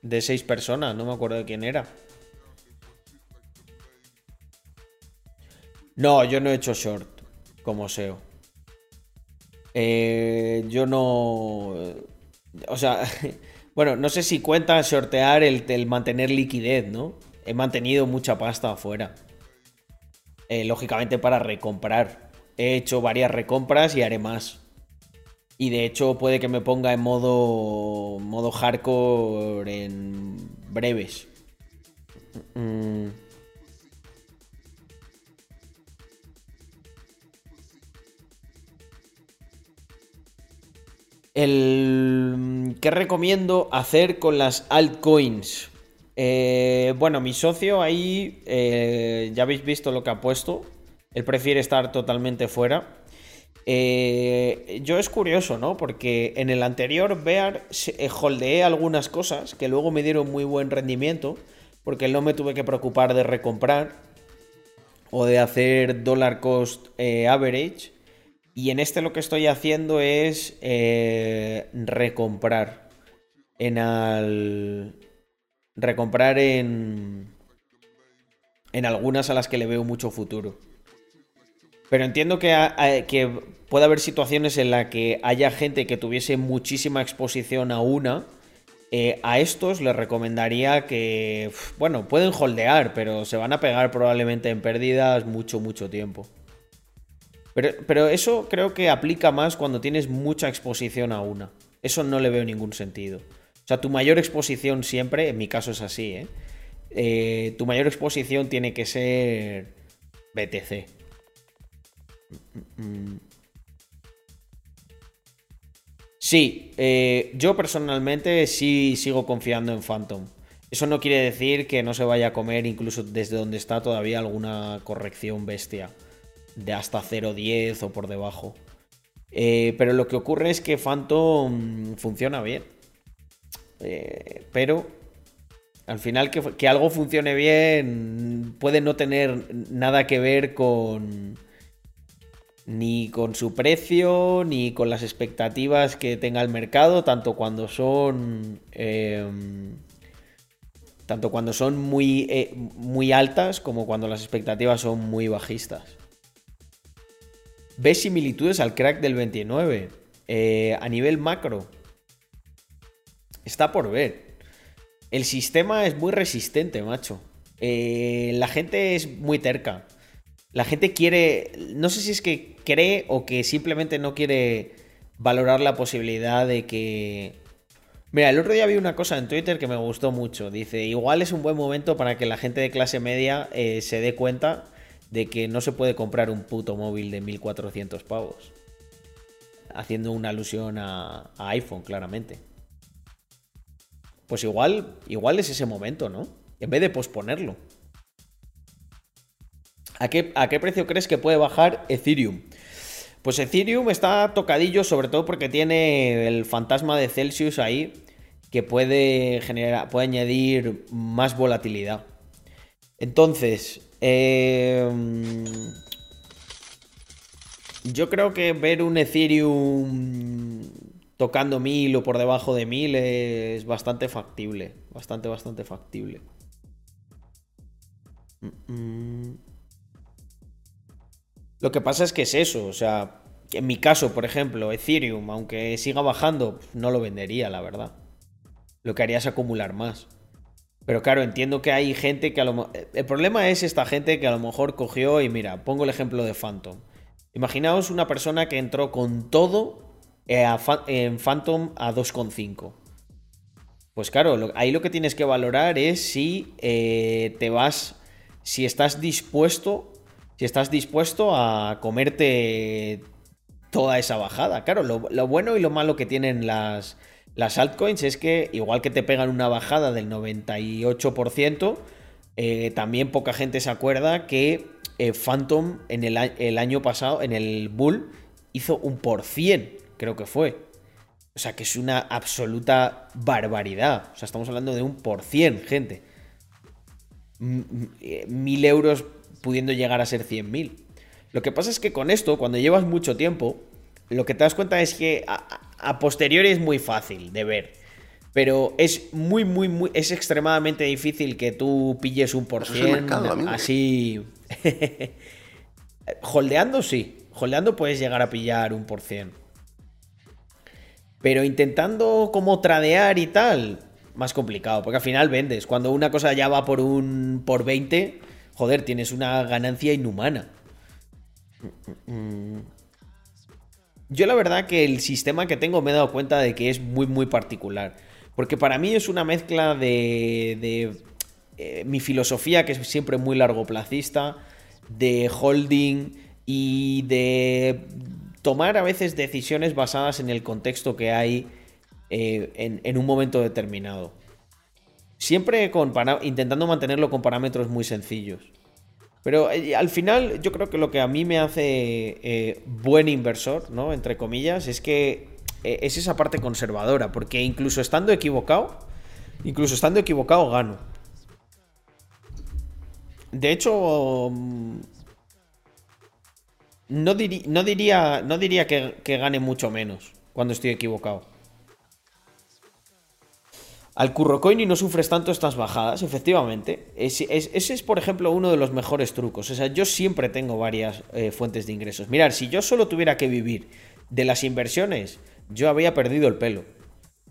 De seis personas, no me acuerdo de quién era. No, yo no he hecho short como SEO. Eh, yo no. O sea, bueno, no sé si cuenta sortear el, mantener liquidez, ¿no? He mantenido mucha pasta afuera. Eh, lógicamente para recomprar. He hecho varias recompras y haré más. Y de hecho puede que me ponga en modo, modo hardcore en breves. Mm. El, ¿Qué recomiendo hacer con las altcoins? Eh, bueno, mi socio ahí, eh, ya habéis visto lo que ha puesto. Él prefiere estar totalmente fuera. Eh, yo es curioso, ¿no? Porque en el anterior Bear holdeé algunas cosas que luego me dieron muy buen rendimiento. Porque no me tuve que preocupar de recomprar o de hacer dollar cost average. Y en este lo que estoy haciendo es eh, recomprar. En al. Recomprar en. En algunas a las que le veo mucho futuro. Pero entiendo que, que puede haber situaciones en las que haya gente que tuviese muchísima exposición a una. Eh, a estos les recomendaría que, bueno, pueden holdear, pero se van a pegar probablemente en pérdidas mucho, mucho tiempo. Pero, eso creo que aplica más cuando tienes mucha exposición a una. Eso no le veo ningún sentido. O sea, tu mayor exposición siempre, en mi caso es así, ¿eh? eh tu mayor exposición tiene que ser BTC. Sí, eh, yo personalmente sí sigo confiando en Phantom. Eso no quiere decir que no se vaya a comer incluso desde donde está todavía alguna corrección bestia de hasta 0.10 o por debajo. Eh, pero lo que ocurre es que Phantom funciona bien. Eh, pero al final que, algo funcione bien puede no tener nada que ver con ni con su precio ni con las expectativas que tenga el mercado, tanto cuando son em, tanto cuando son muy, eh, muy altas como cuando las expectativas son muy bajistas ve similitudes al crack del 29. Eh, a nivel macro, está por ver. El sistema es muy resistente, macho. Eh, la gente es muy terca. La gente quiere, no sé si es que cree o que simplemente no quiere valorar la posibilidad de que Mira, el otro día vi una cosa en Twitter que me gustó mucho. Dice, igual es un buen momento para que la gente de clase media eh, se dé cuenta de que no se puede comprar un puto móvil de 1400 pavos. Haciendo una alusión a, iPhone, claramente. Pues igual, igual es ese momento, ¿no? En vez de posponerlo. ¿A qué, ¿A qué precio crees que puede bajar Ethereum? Pues Ethereum está tocadillo, sobre todo porque tiene el fantasma de Celsius ahí, que puede generar, puede añadir más volatilidad. Entonces, em, yo creo que ver un Ethereum tocando 1000 o por debajo de 1000 es bastante factible. Bastante, bastante factible. Mm, mm. Lo que pasa es que es eso, o sea, en mi caso, por ejemplo, Ethereum, aunque siga bajando, no lo vendería, la verdad. Lo que haría es acumular más. Pero claro, entiendo que hay gente que a lo El problema es esta gente que a lo mejor cogió y mira, pongo el ejemplo de Phantom. Imaginaos una persona que entró con todo eh, en Phantom a 2,5. Pues claro, ahí lo que tienes que valorar es si eh, te vas, si estás dispuesto si estás dispuesto a comerte toda esa bajada. Claro, lo, bueno y lo malo que tienen las, las altcoins es que igual que te pegan una bajada del 98%, eh, también poca gente se acuerda que eh, Phantom en el, el, año pasado, en el Bull, hizo un por cien, creo que fue. O sea, que es una absoluta barbaridad. O sea, estamos hablando de un por cien, gente. Mil euros pudiendo llegar a ser 100.000. Lo que pasa es que con esto, cuando llevas mucho tiempo, lo que te das cuenta es que a, posteriori es muy fácil de ver. Pero es muy, muy, muy. Es extremadamente difícil que tú pilles un por cien así. Holdeando sí. Holdeando puedes llegar a pillar un por cien. Pero intentando como tradear y tal, más complicado. Porque al final vendes. Cuando una cosa ya va por un. por 20 joder, tienes una ganancia inhumana. Yo la verdad que el sistema que tengo me he dado cuenta de que es muy muy particular. Porque para mí es una mezcla de, de eh, mi filosofía, que es siempre muy largoplacista, de holding y de tomar a veces decisiones basadas en el contexto que hay eh, en un momento determinado. Siempre intentando mantenerlo con parámetros muy sencillos. Pero eh, al final yo creo que lo que a mí me hace eh, buen inversor, ¿no? Entre comillas, es que eh, es esa parte conservadora. Porque incluso estando equivocado, incluso estando equivocado gano. De hecho, mm, no, diría, no diría que gane mucho menos cuando estoy equivocado. Al currocoin y no sufres tanto estas bajadas, efectivamente. ese es, por ejemplo, uno de los mejores trucos. O sea, yo siempre tengo varias eh, fuentes de ingresos. Mirar, si yo solo tuviera que vivir de las inversiones, yo habría perdido el pelo.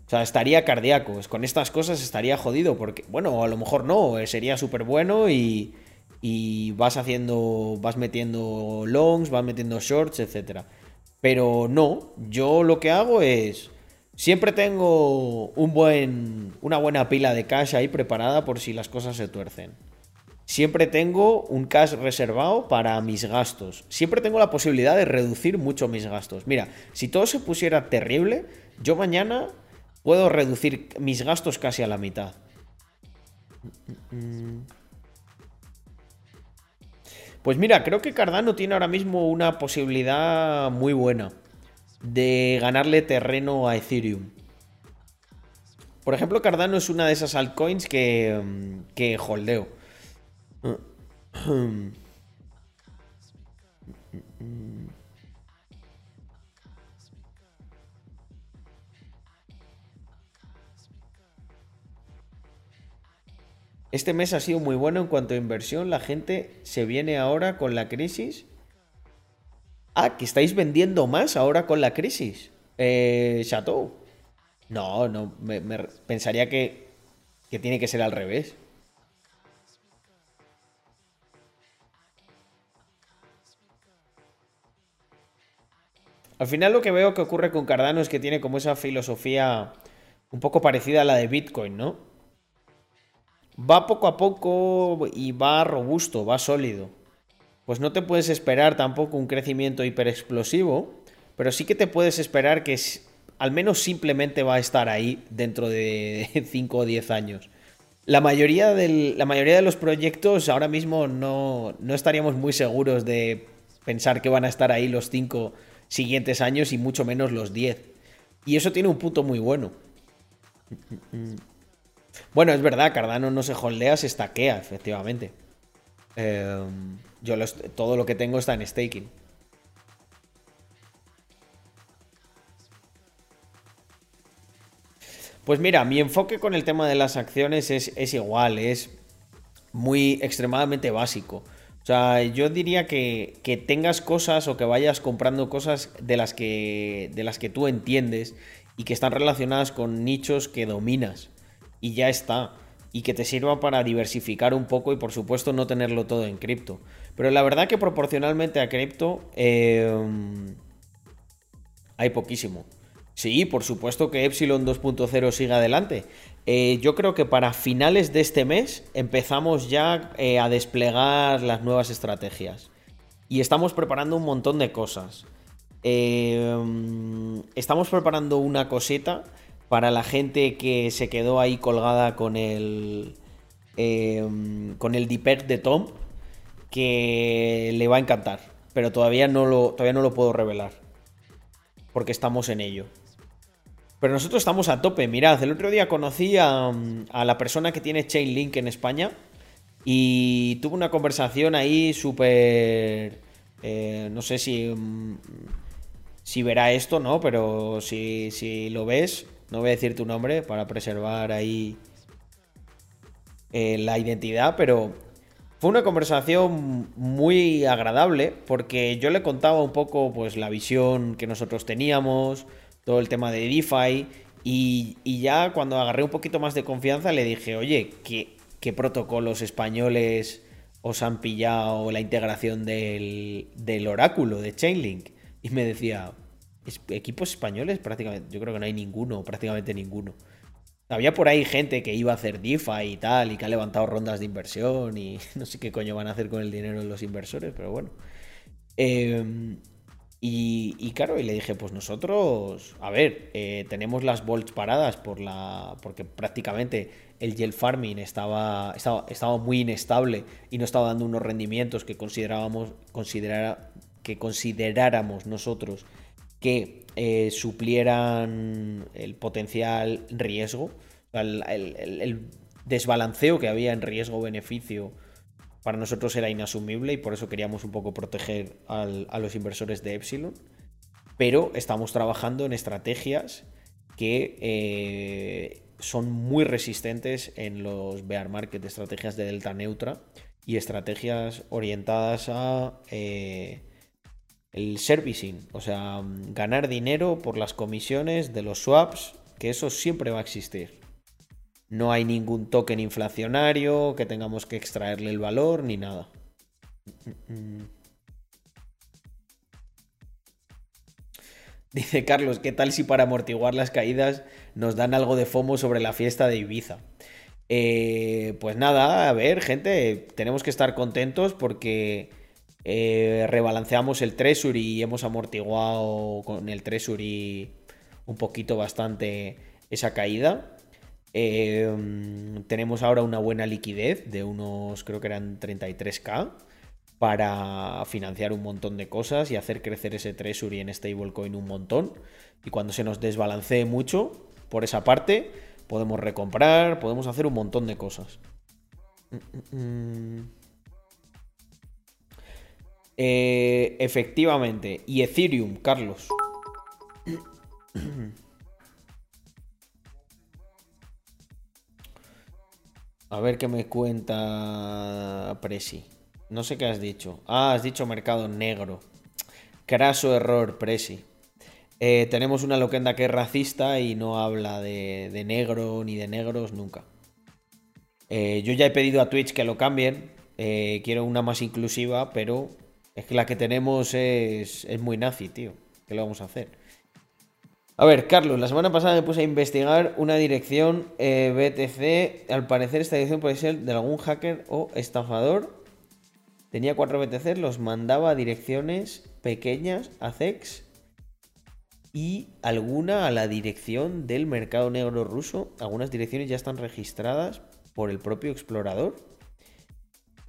O sea, estaría cardíaco. Con estas cosas estaría jodido. Porque, bueno, a lo mejor no. Eh, sería súper bueno y, y vas haciendo. Vas metiendo longs, vas metiendo shorts, etc. Pero no. Yo lo que hago es Siempre tengo una buena pila de cash ahí preparada por si las cosas se tuercen. Siempre tengo un cash reservado para mis gastos. Siempre tengo la posibilidad de reducir mucho mis gastos. Mira, si todo se pusiera terrible, yo mañana puedo reducir mis gastos casi a la mitad. Pues mira, creo que Cardano tiene ahora mismo una posibilidad muy buena de ganarle terreno a Ethereum. Por ejemplo, Cardano es una de esas altcoins que, mm, que holdeo. Este mes ha sido muy bueno en cuanto a inversión. La gente se viene ahora con la crisis Ah, que estáis vendiendo más ahora con la crisis. Eh, Chateau. No, no, me, pensaría que, que tiene que ser al revés. Al final lo que veo que ocurre con Cardano es que tiene como esa filosofía un poco parecida a la de Bitcoin, ¿no? Va poco a poco y va robusto, va sólido. Pues no te puedes esperar tampoco un crecimiento hiperexplosivo, pero sí que te puedes esperar que al menos simplemente va a estar ahí dentro de 5 o 10 años. La mayoría, de los proyectos ahora mismo no, estaríamos muy seguros de pensar que van a estar ahí los 5 siguientes años y mucho menos los 10. Y eso tiene un punto muy bueno. Bueno, es verdad, Cardano no se holdea, se estaquea, efectivamente. Em, yo todo lo que tengo está en staking. Pues mira, mi enfoque con el tema de las acciones es, es igual, es muy extremadamente básico. O sea, yo diría que, que, tengas cosas o que vayas comprando cosas de las que, de las que tú entiendes y que están relacionadas con nichos que dominas. Y ya está. Y que te sirva para diversificar un poco y por supuesto no tenerlo todo en cripto. Pero la verdad que proporcionalmente a cripto em, hay poquísimo. Sí, por supuesto que Epsilon 2.0 siga adelante. Eh, yo creo que para finales de este mes empezamos ya eh, a desplegar las nuevas estrategias. Y estamos preparando un montón de cosas. Eh, estamos preparando una cosita para la gente que se quedó ahí colgada con el. con el Deeper de Tom. Que le va a encantar. Pero todavía no lo, todavía no lo puedo revelar. Porque estamos en ello. Pero nosotros estamos a tope. Mirad, el otro día conocí a, la persona que tiene Chainlink en España y tuve una conversación ahí súper... Eh, no sé si, si verá esto, ¿no? Pero si, si lo ves, no voy a decir tu nombre para preservar ahí eh, la identidad, pero fue una conversación muy agradable porque yo le contaba un poco pues la visión que nosotros teníamos, todo el tema de DeFi. Y, ya cuando agarré un poquito más de confianza le dije, oye, ¿qué, qué protocolos españoles os han pillado la integración del, del oráculo de Chainlink? Y me decía, equipos españoles prácticamente, yo creo que no hay ninguno, prácticamente ninguno. Había por ahí gente que iba a hacer DeFi y tal, y que ha levantado rondas de inversión y no sé qué coño van a hacer con el dinero de los inversores, pero bueno. Eh, y, claro, y le dije, pues nosotros, a ver, eh, tenemos las volts paradas por la, porque prácticamente el gel farming estaba, estaba, estaba, muy inestable y no estaba dando unos rendimientos que considerábamos, que consideráramos nosotros que eh, suplieran el potencial riesgo, el desbalanceo que había en riesgo-beneficio para nosotros era inasumible y por eso queríamos un poco proteger a los inversores de Epsilon. Pero estamos trabajando en estrategias que eh, son muy resistentes en los bear market, estrategias de delta neutra y estrategias orientadas a eh, el servicing, o sea, ganar dinero por las comisiones de los swaps, que eso siempre va a existir. No hay ningún token inflacionario que tengamos que extraerle el valor ni nada. Dice Carlos, ¿qué tal si para amortiguar las caídas nos dan algo de FOMO sobre la fiesta de Ibiza? Eh, pues nada, a ver, gente, tenemos que estar contentos porque eh, rebalanceamos el Treasury y hemos amortiguado con el Treasury un poquito bastante esa caída. Em, tenemos ahora una buena liquidez de unos, creo que eran 33k, para financiar un montón de cosas y hacer crecer ese treasury en stablecoin un montón. Y cuando se nos desbalancee mucho por esa parte, podemos recomprar, podemos hacer un montón de cosas. Mm, mm, mm. Eh, efectivamente. Y Ethereum, Carlos. A ver qué me cuenta Presi. No sé qué has dicho. Ah, has dicho mercado negro. Craso error, Presi. Eh, tenemos una loquenda que es racista y no habla de, negro ni de negros nunca. Eh, yo ya he pedido a Twitch que lo cambien. Quiero una más inclusiva, pero es que la que tenemos es, es muy nazi, tío. ¿Qué lo vamos a hacer? A ver, Carlos, la semana pasada me puse a investigar una dirección eh, BTC. Al parecer esta dirección puede ser de algún hacker o estafador. Tenía cuatro BTC, los mandaba a direcciones pequeñas, a CEX, y alguna a la dirección del mercado negro ruso. Algunas direcciones ya están registradas por el propio explorador.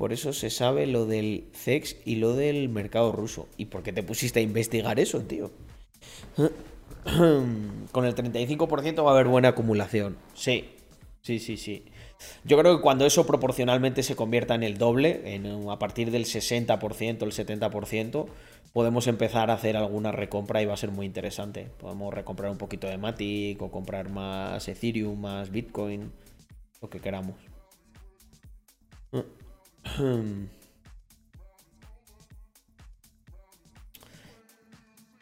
Por eso se sabe lo del CEX y lo del mercado ruso. ¿Y por qué te pusiste a investigar eso, tío? con el 35% va a haber buena acumulación. Sí, sí, sí, sí. Yo creo que cuando eso proporcionalmente se convierta en el doble, en, a partir del 60%, el 70%, podemos empezar a hacer alguna recompra y va a ser muy interesante. Podemos recomprar un poquito de Matic o comprar más Ethereum, más Bitcoin, lo que queramos.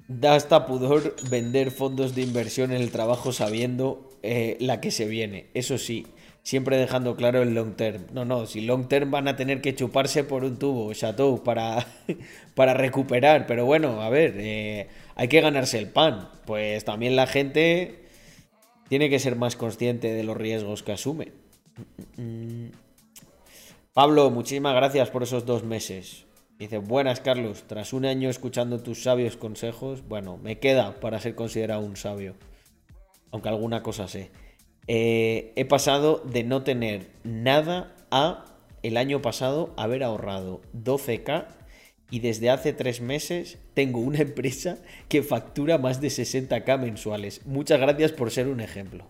Da hasta pudor vender fondos de inversión en el trabajo sabiendo eh, la que se viene. Eso sí, siempre dejando claro el long term. No, no, si long term van a tener que chuparse por un tubo, Chateau, para, para recuperar. Pero bueno, a ver, eh, hay que ganarse el pan. Pues también la gente tiene que ser más consciente de los riesgos que asume. Pablo, muchísimas gracias por esos dos meses. Dice, buenas Carlos, tras un año escuchando tus sabios consejos, bueno, me queda para ser considerado un sabio, aunque alguna cosa sé. Eh, he pasado de no tener nada a el año pasado haber ahorrado 12k y desde hace tres meses tengo una empresa que factura más de 60k mensuales. Muchas gracias por ser un ejemplo.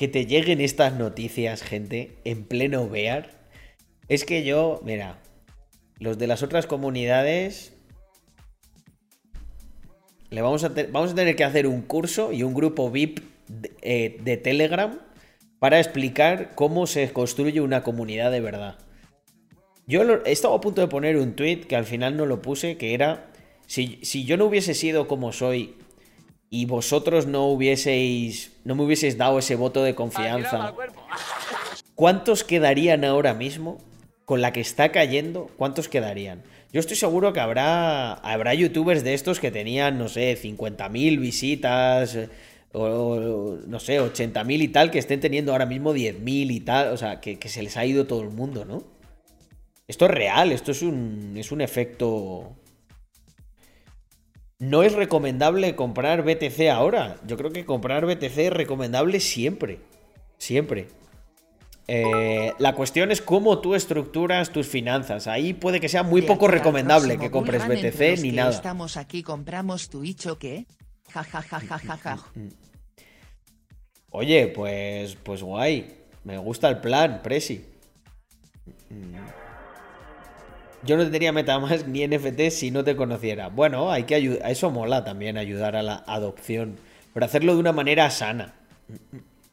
Que te lleguen estas noticias, gente, en pleno bear es que yo, mira, los de las otras comunidades. Le vamos a, vamos a tener que hacer un curso y un grupo VIP eh, de, Telegram para explicar cómo se construye una comunidad de verdad. Yo he estado a punto de poner un tweet que al final no lo puse, que era, si, si, yo no hubiese sido como soy y vosotros no hubieseis, no me hubieseis dado ese voto de confianza, ¿cuántos quedarían ahora mismo con la que está cayendo, ¿cuántos quedarían? Yo estoy seguro que habrá, habrá youtubers de estos que tenían, no sé, 50.000 visitas, o, no sé, 80.000 y tal, que estén teniendo ahora mismo 10.000 y tal, o sea, que, se les ha ido todo el mundo, ¿no? Esto es real, esto es un, es un efecto... No es recomendable comprar BTC ahora. Yo creo que comprar BTC es recomendable siempre. Siempre. Eh, la cuestión es cómo tú estructuras tus finanzas. Ahí puede que sea muy poco recomendable que compres BTC ni nada. Estamos aquí, compramos tu hicho qué? Ja, ja, ja, ja, ja, ja. Oye, pues, pues guay. Me gusta el plan, Presi. Yo no tendría MetaMask ni NFT si no te conociera. Bueno, hay que ayudar. Eso mola también, ayudar a la adopción. Pero hacerlo de una manera sana.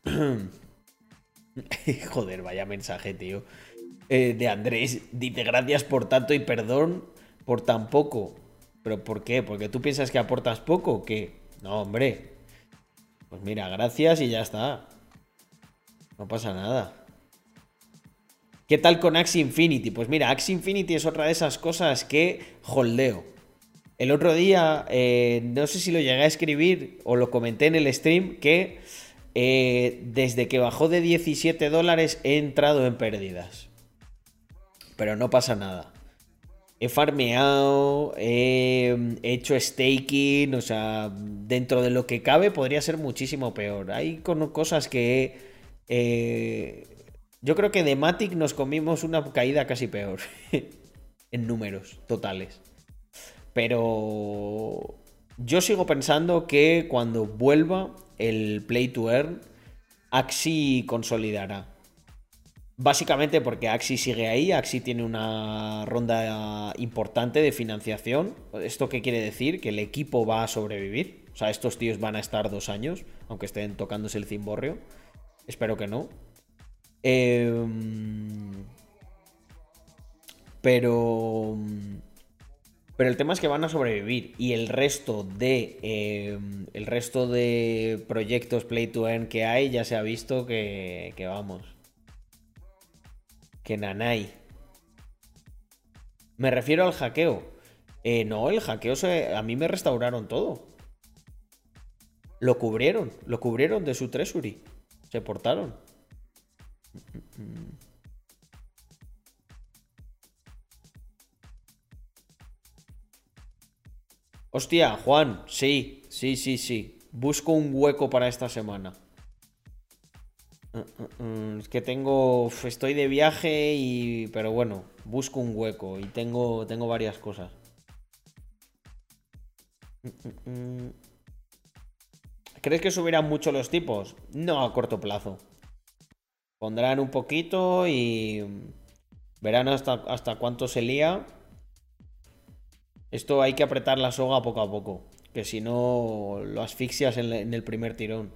Joder, vaya mensaje, tío. Eh, de Andrés, dice gracias por tanto y perdón por tan poco. ¿Pero por qué? ¿Porque tú piensas que aportas poco qué? No, hombre. Pues mira, gracias y ya está. No pasa nada. ¿Qué tal con Axie Infinity? Pues mira, Axie Infinity es otra de esas cosas que holdeo. El otro día, eh, no sé si lo llegué a escribir o lo comenté en el stream, que eh, desde que bajó de 17 dólares he entrado en pérdidas. Pero no pasa nada. He farmeado, he hecho staking, o sea, dentro de lo que cabe podría ser muchísimo peor. Hay cosas que... Eh, yo creo que de Matic nos comimos una caída casi peor. en números totales. Pero yo sigo pensando que cuando vuelva el Play to Earn, Axi consolidará. Básicamente porque Axi sigue ahí, Axi tiene una ronda importante de financiación. ¿Esto qué quiere decir? Que el equipo va a sobrevivir. O sea, estos tíos van a estar dos años, aunque estén tocándose el cimborrio. Espero que no. Em, pero pero el tema es que van a sobrevivir y el resto de em, el resto de proyectos Play to Earn que hay ya se ha visto que, vamos. Que nanay. Me refiero al hackeo. Eh, no, el hackeo a mí me restauraron todo. Lo cubrieron, lo cubrieron de su treasury. Se portaron. Hostia, Juan, sí, sí, sí, sí. Busco un hueco para esta semana. Mm, mm, mm, es que tengo. Estoy de viaje y. Pero bueno, busco un hueco y tengo, tengo varias cosas. ¿Crees que subirán mucho los tipos? No a corto plazo. Pondrán un poquito y. Verán hasta, hasta cuánto se lía. Esto hay que apretar la soga poco a poco. Que si no, lo asfixias en el primer tirón.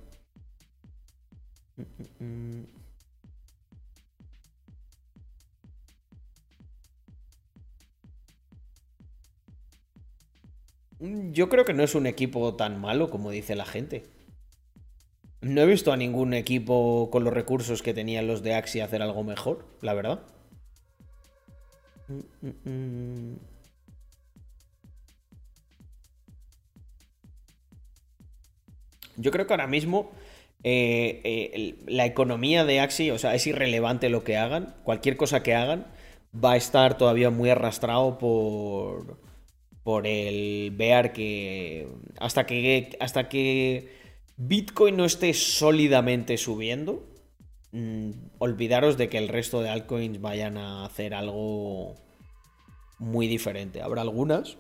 Yo creo que no es un equipo tan malo como dice la gente. No he visto a ningún equipo con los recursos que tenían los de Axi hacer algo mejor, la verdad. Yo creo que ahora mismo eh, eh, la economía de Axi, o sea, es irrelevante lo que hagan, cualquier cosa que hagan, va a estar todavía muy arrastrado por, por el ver que hasta que hasta que Bitcoin no esté sólidamente subiendo, mm, olvidaros de que el resto de altcoins vayan a hacer algo muy diferente. Habrá algunas,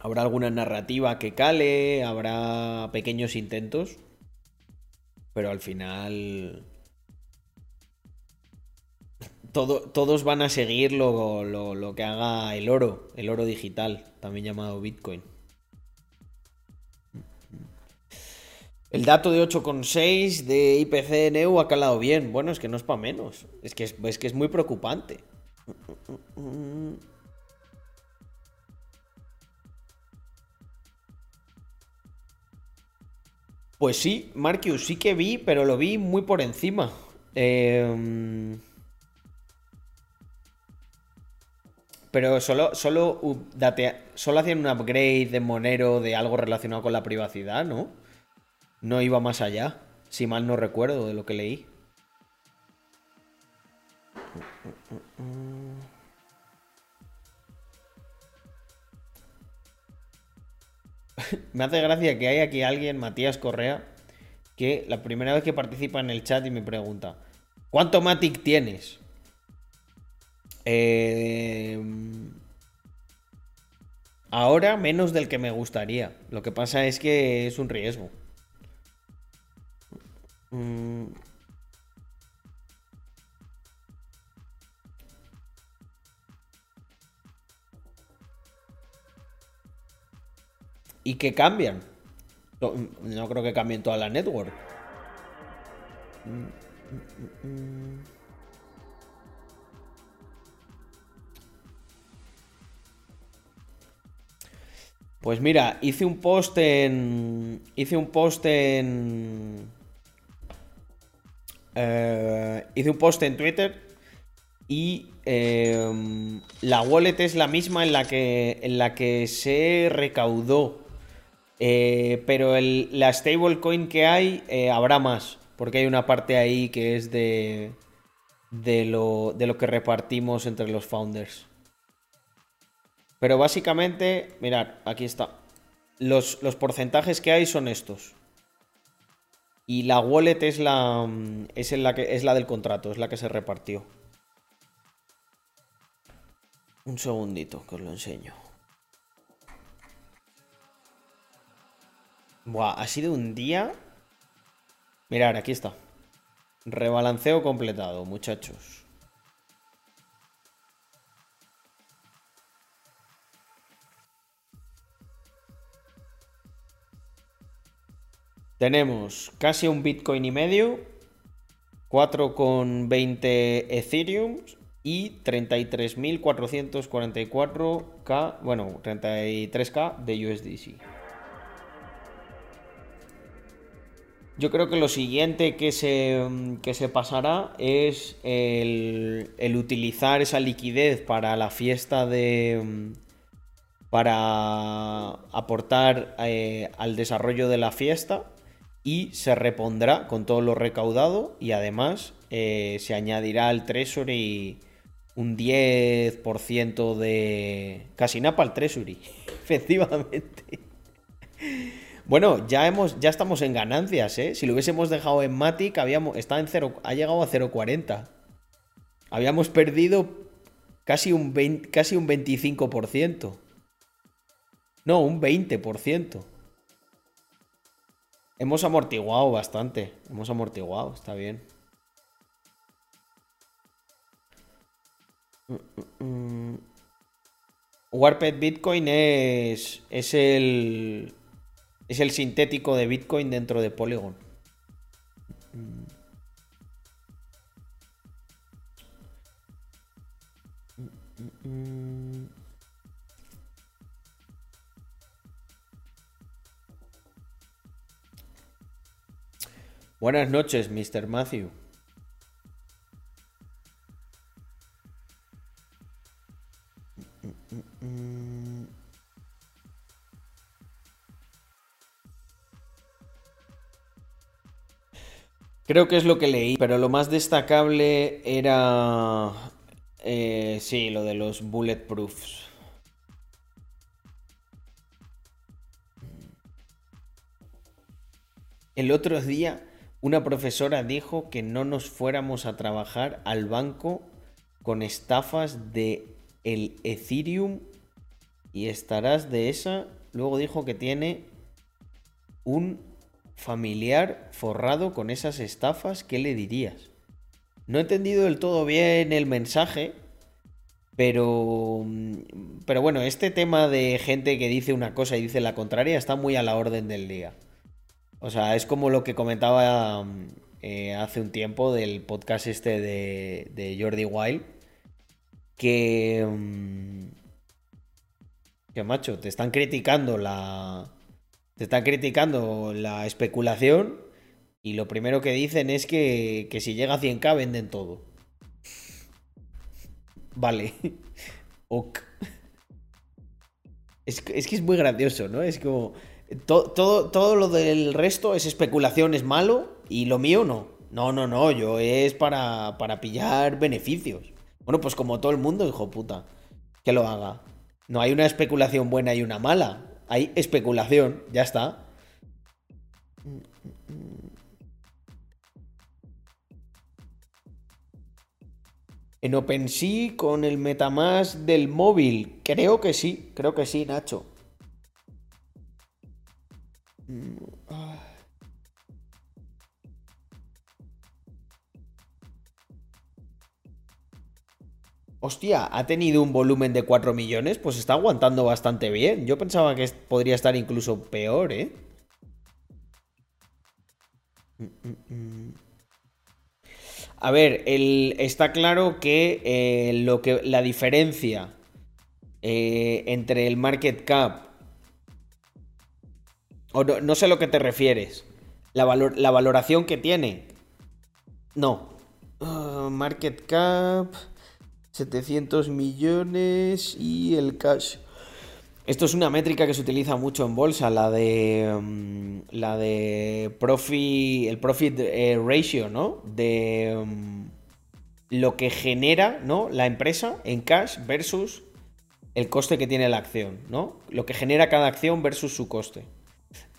habrá alguna narrativa que cale, habrá pequeños intentos, pero al final todos van a seguir lo, lo, que haga el oro, el oro digital, también llamado Bitcoin. El dato de 8,6 de IPC ha calado bien. Bueno, es que no es para menos. Es que es, que es muy preocupante. Pues sí, Marcus, sí que vi, pero lo vi muy por encima. Eh... Pero solo, solo, solo hacían un upgrade de Monero de algo relacionado con la privacidad, ¿no? No iba más allá, si mal no recuerdo de lo que leí. me hace gracia que hay aquí alguien, Matías Correa, que la primera vez que participa en el chat y me pregunta, ¿cuánto Matic tienes? Eh, ahora menos del que me gustaría. Lo que pasa es que es un riesgo. Mm. Y que cambian. No, creo que cambien toda la network. Pues mira, hice un post en. Hice un post en. Eh, hice un post en Twitter y em, la wallet es la misma en la que, en la que se recaudó. Eh, pero la stablecoin que hay eh, habrá más. Porque hay una parte ahí que es de, de, lo, de lo que repartimos entre los founders. Pero básicamente, mirad, aquí está. Los, porcentajes que hay son estos. Y la wallet es la, es, la que, es la del contrato, es la que se repartió. Un segundito que os lo enseño. Buah, ha sido un día... Mirad, aquí está. Rebalanceo completado, muchachos. Tenemos casi un Bitcoin y medio, 4,20 Ethereum y 33.444K, bueno, 33K de USDC. Yo creo que lo siguiente que se, se pasará es el, el, utilizar esa liquidez para la fiesta de para aportar eh, al desarrollo de la fiesta y se repondrá con todo lo recaudado y además eh, se añadirá al Treasury un 10% de... Casi napa al Treasury, efectivamente. Bueno, ya hemos, ya estamos en ganancias, ¿eh? Si lo hubiésemos dejado en Matic, habíamos, está en 0, ha llegado a 0,40. Habíamos perdido casi un, casi un 25%. No, un 20%. Hemos amortiguado bastante. Hemos amortiguado, está bien. Warped Bitcoin es, es el es el sintético de Bitcoin dentro de Polygon. Buenas noches, Mr. Matthew. Creo que es lo que leí, pero lo más destacable era... Eh, sí, lo de los bulletproofs. El otro día una profesora dijo que no nos fuéramos a trabajar al banco con estafas de el Ethereum y estarás de esa. Luego dijo que tiene un familiar forrado con esas estafas. ¿Qué le dirías? No he entendido del todo bien el mensaje, pero pero bueno, este tema de gente que dice una cosa y dice la contraria está muy a la orden del día. O sea, es como lo que comentaba eh, hace un tiempo del podcast este de, Jordi Wild. Que. Mm, que macho, te están criticando la. Te están criticando la especulación. Y lo primero que dicen es que, que si llega a 100k venden todo. Vale. ok. Es que es muy gracioso, ¿no? Es como todo, todo, lo del resto es especulación, es malo, y lo mío no. No, no, no, yo es para, para pillar beneficios. Bueno, pues como todo el mundo, hijo puta, que lo haga. No hay una especulación buena y una mala. Hay especulación, ya está. En OpenSea con el Metamask del móvil. Creo que sí, creo que sí, Nacho. Hostia, ha tenido un volumen de 4 millones, pues está aguantando bastante bien. Yo pensaba que podría estar incluso peor, ¿eh? A ver, está claro que, eh, lo que la diferencia eh, entre el market cap no, sé a lo que te refieres. La, la valoración que tiene. No. Ah, market cap. 700 millones y el cash. Esto es una métrica que se utiliza mucho en bolsa, la de mm, la de profit, el profit eh, ratio, ¿no? De mm, lo que genera, ¿no? La empresa en cash versus el coste que tiene la acción, ¿no? Lo que genera cada acción versus su coste.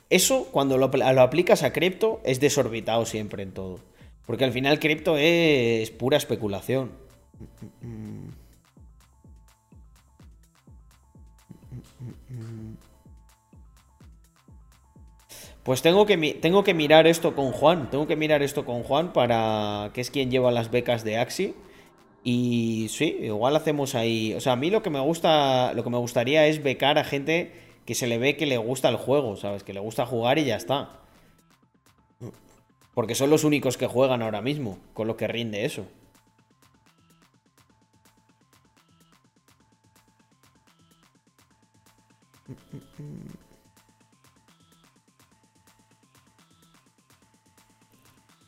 Eso, cuando lo, aplicas a cripto, es desorbitado siempre en todo. Porque al final cripto es pura especulación. Pues tengo que, tengo que mirar esto con Juan. Tengo que mirar esto con Juan para. que es quien lleva las becas de Axi. Y sí, igual hacemos ahí. O sea, a mí lo que me gusta. Lo que me gustaría es becar a gente que se le ve que le gusta el juego, ¿sabes? Que le gusta jugar y ya está. Porque son los únicos que juegan ahora mismo, con lo que rinde eso.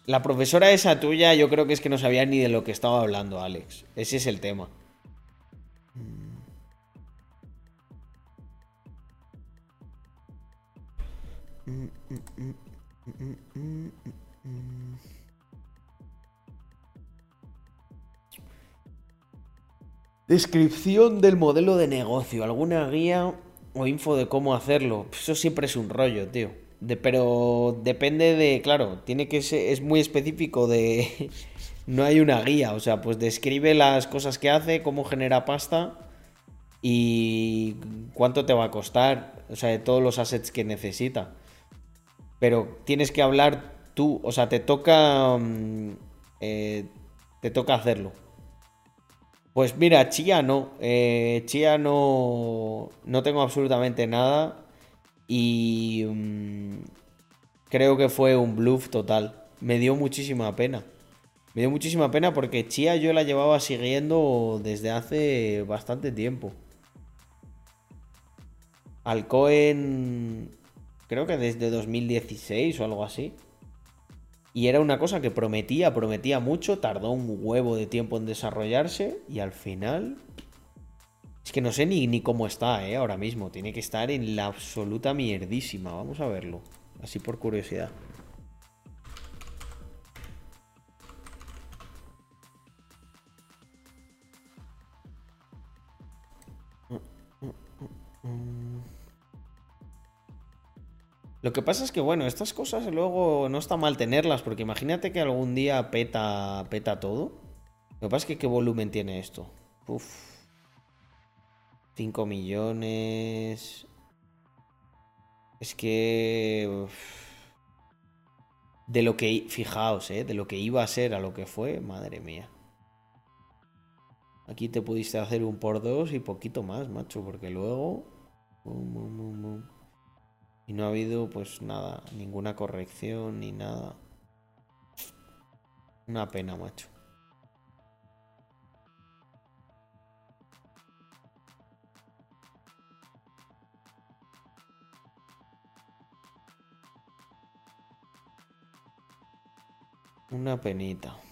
La profesora esa tuya, yo creo que es que no sabía ni de lo que estaba hablando, Alex. Ese es el tema. Descripción del modelo de negocio. ¿Alguna guía o info de cómo hacerlo? Eso siempre es un rollo, tío. pero depende de, claro, tiene que ser, es muy específico de, no hay una guía, o sea, pues describe las cosas que hace, cómo genera pasta y cuánto te va a costar, o sea, de todos los assets que necesita. Pero tienes que hablar tú, o sea, te toca, mm, eh, te toca hacerlo. Pues mira, Chia no. Eh, Chia no. No tengo absolutamente nada. Y. Mm, creo que fue un bluff total. Me dio muchísima pena. Me dio muchísima pena porque Chia yo la llevaba siguiendo desde hace bastante tiempo. Alcoen. Creo que desde 2016 o algo así. Y era una cosa que prometía, prometía mucho, tardó un huevo de tiempo en desarrollarse y al final... Es que no sé ni, ni cómo está, ¿eh? Ahora mismo. Tiene que estar en la absoluta mierdísima. Vamos a verlo. Así por curiosidad. Lo que pasa es que, bueno, estas cosas luego no está mal tenerlas, porque imagínate que algún día peta, peta todo. Lo que pasa es que qué volumen tiene esto. Uf. 5 millones. Es que... De lo que... Fijaos, ¿eh? De lo que iba a ser a lo que fue, madre mía. Aquí te pudiste hacer un por dos y poquito más, macho, porque luego... Y no ha habido pues nada, ninguna corrección ni nada. Una pena, macho. Una penita.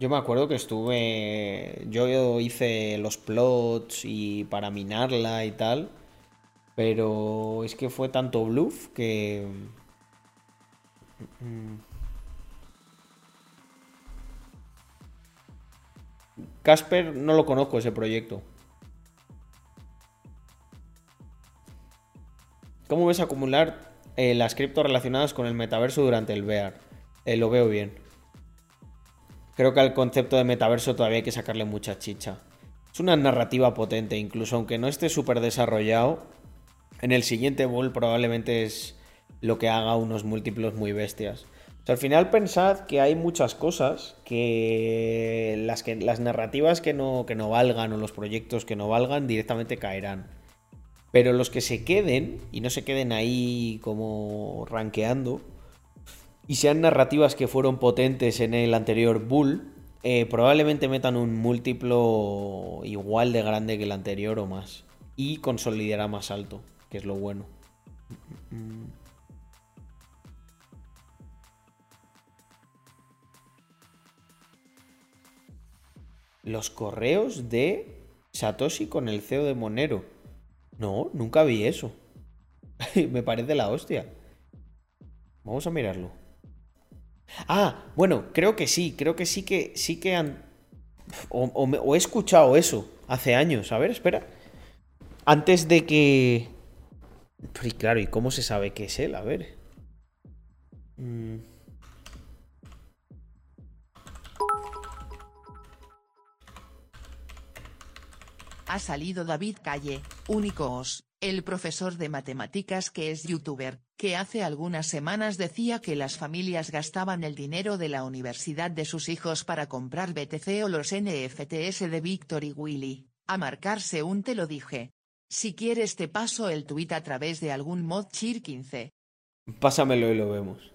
Yo me acuerdo que estuve. Yo hice los plots y para minarla y tal. Pero es que fue tanto bluff que. Casper no lo conozco ese proyecto. ¿Cómo ves acumular eh, las criptos relacionadas con el metaverso durante el VR? Eh, lo veo bien. Creo que al concepto de metaverso todavía hay que sacarle mucha chicha. Es una narrativa potente, incluso aunque no esté súper desarrollado. En el siguiente ball probablemente es lo que haga unos múltiplos muy bestias. al final pensad que hay muchas cosas que las, que, las narrativas que no, que no valgan o los proyectos que no valgan directamente caerán. Pero los que se queden y no se queden ahí como rankeando, y sean narrativas que fueron potentes en el anterior Bull, eh, probablemente metan un múltiplo igual de grande que el anterior o más. Y consolidará más alto, que es lo bueno. Los correos de Satoshi con el CEO de Monero. No, nunca vi eso. Me parece la hostia. Vamos a mirarlo. Ah, bueno, creo que sí, creo que sí que sí que han. O, he escuchado eso hace años. A ver, espera. Antes de que. Claro, ¿y cómo se sabe que es él? A ver. Mm. Ha salido David Calle, únicos el profesor de matemáticas que es youtuber, que hace algunas semanas decía que las familias gastaban el dinero de la universidad de sus hijos para comprar BTC o los NFTs de Victor y Willy, a marcarse un te lo dije. Si quieres te paso el tweet a través de algún mod cheer 15. Pásamelo y lo vemos.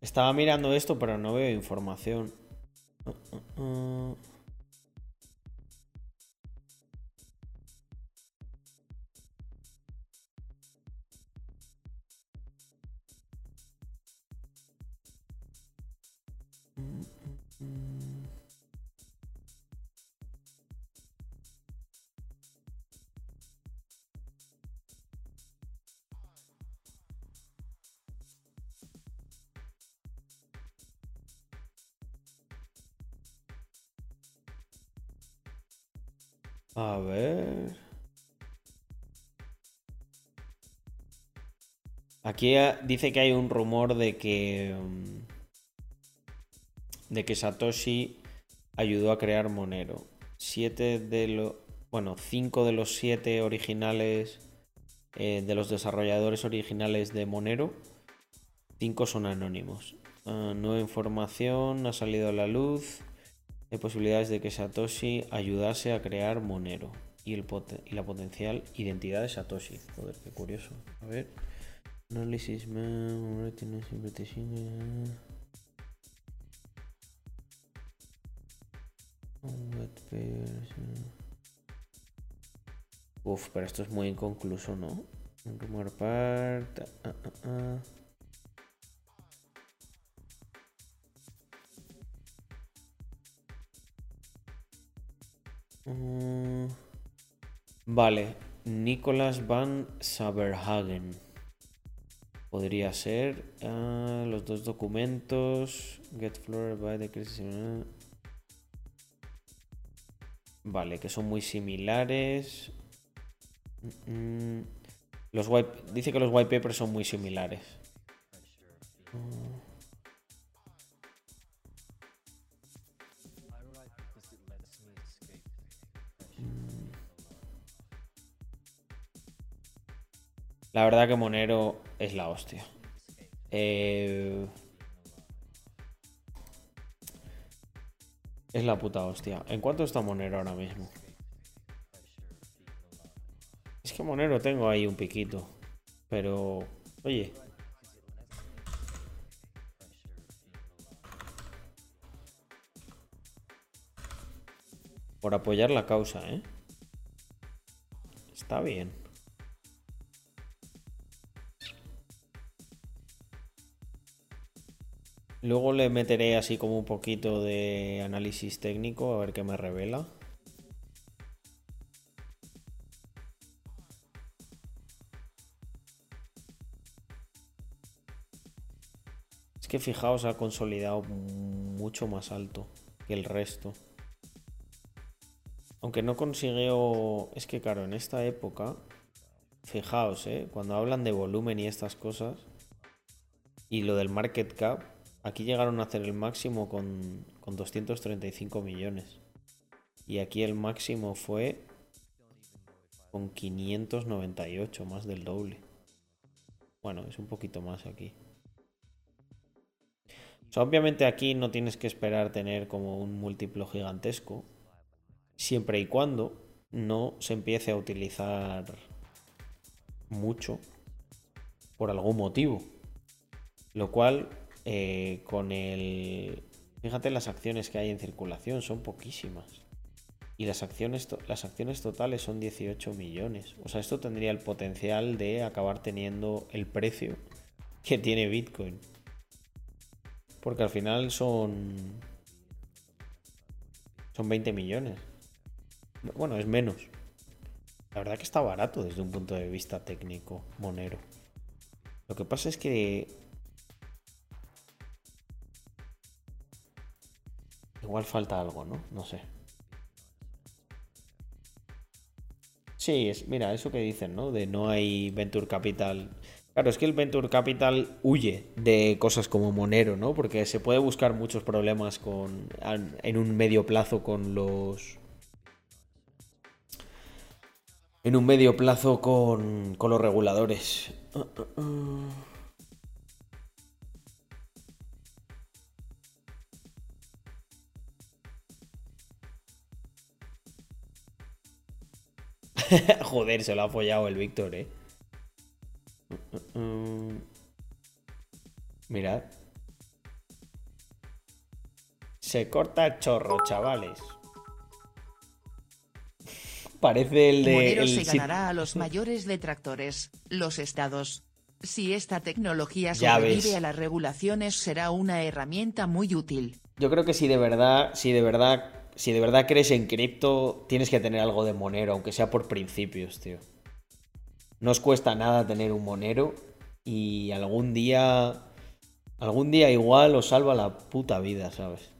Estaba mirando esto, pero no veo información. A ver. Aquí eh, dice que hay un rumor de que. mm, De que Satoshi ayudó a crear Monero. Siete de los. Bueno, cinco de los siete originales. eh, de los desarrolladores originales de Monero. Cinco son anónimos. Ah, nueva información ha salido a la luz. Hay posibilidades de que Satoshi ayudase a crear Monero y, la potencial identidad de Satoshi. Joder, qué curioso. A ver. Análisis. man. Uf, pero esto es muy inconcluso, ¿no? Rumor part. ah, ah, ah. Mm, Vale, Nicolas van Saberhagen. Podría ser ah, los dos documentos. Get floor by the crisis. Vale, que son muy similares. Mm, mm. Los white, dice que los white papers son muy similares. La verdad que Monero es la hostia. Eh, Es la puta hostia. ¿En cuánto está Monero ahora mismo? Es que Monero tengo ahí un piquito. Pero, oye. Por apoyar la causa, ¿eh? Está bien. Luego le meteré así como un poquito de análisis técnico a ver qué me revela. Es que fijaos, ha consolidado mucho más alto que el resto. Aunque no consiguió... Es que claro, en esta época... Fijaos, ¿eh? Cuando hablan de volumen y estas cosas... Y lo del market cap, aquí llegaron a hacer el máximo con, con 235 millones. Y aquí el máximo fue con 598, más del doble. Bueno, es un poquito más aquí. Obviamente aquí no tienes que esperar tener como un múltiplo gigantesco. Siempre y cuando no se empiece a utilizar mucho por algún motivo. Lo cual, eh, con el... Fíjate las acciones que hay en circulación, son poquísimas. Y las acciones, las acciones totales son 18 millones. O sea, esto tendría el potencial de acabar teniendo el precio que tiene Bitcoin. Porque al final son... Son 20 millones. Bueno, es menos. La verdad que está barato desde un punto de vista técnico, Monero. Lo que pasa es que Igual falta algo, ¿no? No sé. Sí, es, mira, eso que dicen, ¿no? De no hay Venture Capital. Claro, es que el Venture Capital huye de cosas como Monero, ¿no? Porque se puede buscar muchos problemas con en un medio plazo con los. En un medio plazo con, con los reguladores. Ah, ah, ah. Joder, se lo ha apoyado el Víctor, eh. Mm, mm, mm. Mirad. Se corta el chorro, chavales. Parece el de. Monero el se ganará a los mayores detractores, los estados. Si esta tecnología sobrevive a las regulaciones será una herramienta muy útil. Yo creo que si de verdad, si de verdad, si de verdad crees en cripto, tienes que tener algo de monero, aunque sea por principios, tío. No os cuesta nada tener un monero y algún día, algún día igual os salva la puta vida, ¿sabes?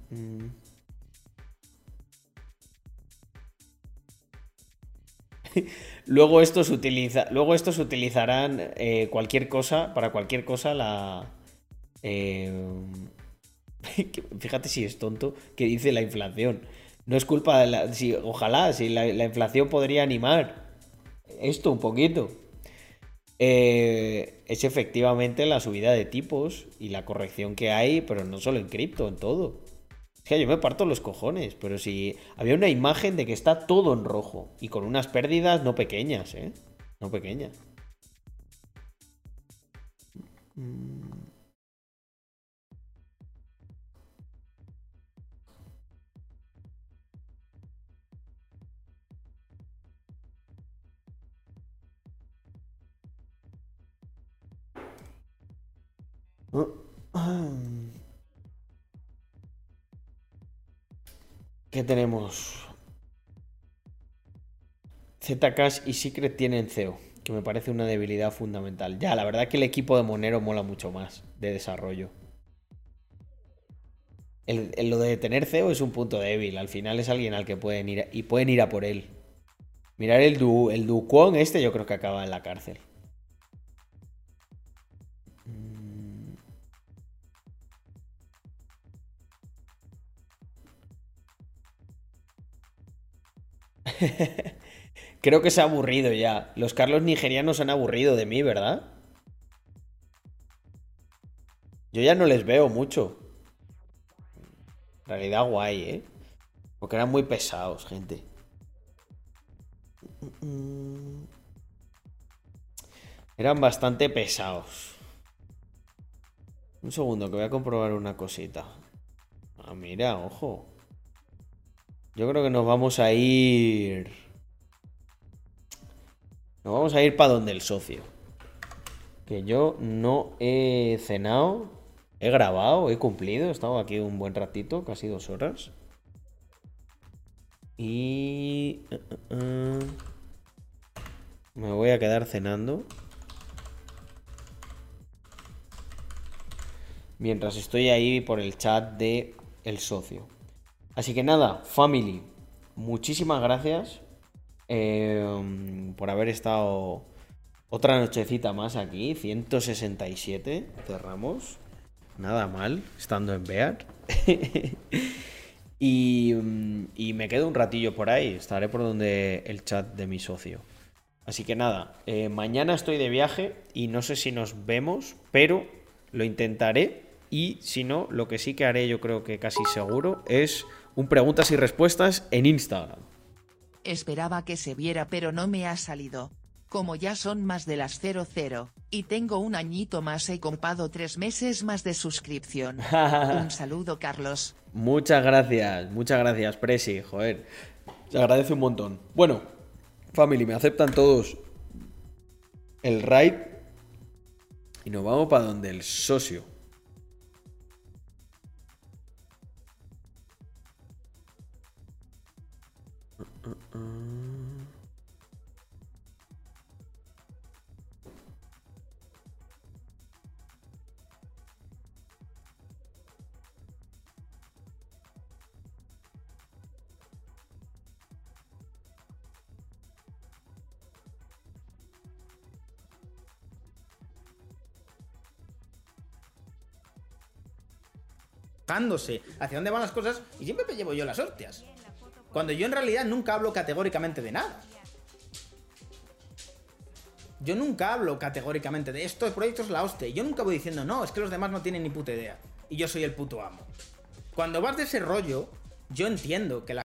Luego estos utiliza, luego estos utilizarán eh, cualquier cosa, para cualquier cosa la, eh, fíjate si es tonto que dice la inflación. No es culpa de la. Si, ojalá, si la, la inflación podría animar esto un poquito. Eh, es efectivamente la subida de tipos y la corrección que hay, pero no solo en cripto, en todo. Es que yo me parto los cojones, pero si había una imagen de que está todo en rojo y con unas pérdidas no pequeñas, ¿eh? No pequeñas. ¿Qué tenemos? Zcash y Secret tienen CEO, que me parece una debilidad fundamental. Ya, la verdad que el equipo de Monero mola mucho más de desarrollo. El, lo de tener CEO es un punto débil. Al final es alguien al que pueden ir y pueden ir a por él. Mirar el Du, el Duquon este, yo creo que acaba en la cárcel. Creo que se ha aburrido ya. Los Carlos nigerianos han aburrido de mí, ¿verdad? Yo ya no les veo mucho. En realidad guay, ¿eh? Porque eran muy pesados, gente. Eran bastante pesados. Un segundo, que voy a comprobar una cosita. Ah, mira, ojo. Yo creo que nos vamos a ir. Nos vamos a ir para donde el socio. Que yo no he cenado, he grabado, he cumplido, he estado aquí un buen ratito, casi dos horas. Y... eh, eh, eh, Me voy a quedar cenando. Mientras estoy ahí por el chat de el socio. Así que nada, family, muchísimas gracias eh, por haber estado otra nochecita más aquí, 167, cerramos. Nada mal, estando en Bear. y, mm, y me quedo un ratillo por ahí, estaré por donde el chat de mi socio. Así que nada, eh, mañana estoy de viaje y no sé si nos vemos, pero lo intentaré. Y si no, lo que sí que haré, yo creo que casi seguro, es un preguntas y respuestas en Instagram. Esperaba que se viera pero no me ha salido. Como ya son más de las 00, y tengo un añito más he comprado tres meses más de suscripción. Un saludo Carlos. Muchas gracias, muchas gracias, Presi, joder. Se agradece un montón. Bueno, family, me aceptan todos el raid. Y nos vamos para donde el socio. Hacia dónde van las cosas y siempre me llevo yo las hostias. Cuando yo en realidad nunca hablo categóricamente de nada. Yo nunca hablo categóricamente de esto, el proyecto es la hostia. Yo nunca voy diciendo, no, es que los demás no tienen ni puta idea. Y yo soy el puto amo. Cuando vas de ese rollo, yo entiendo que la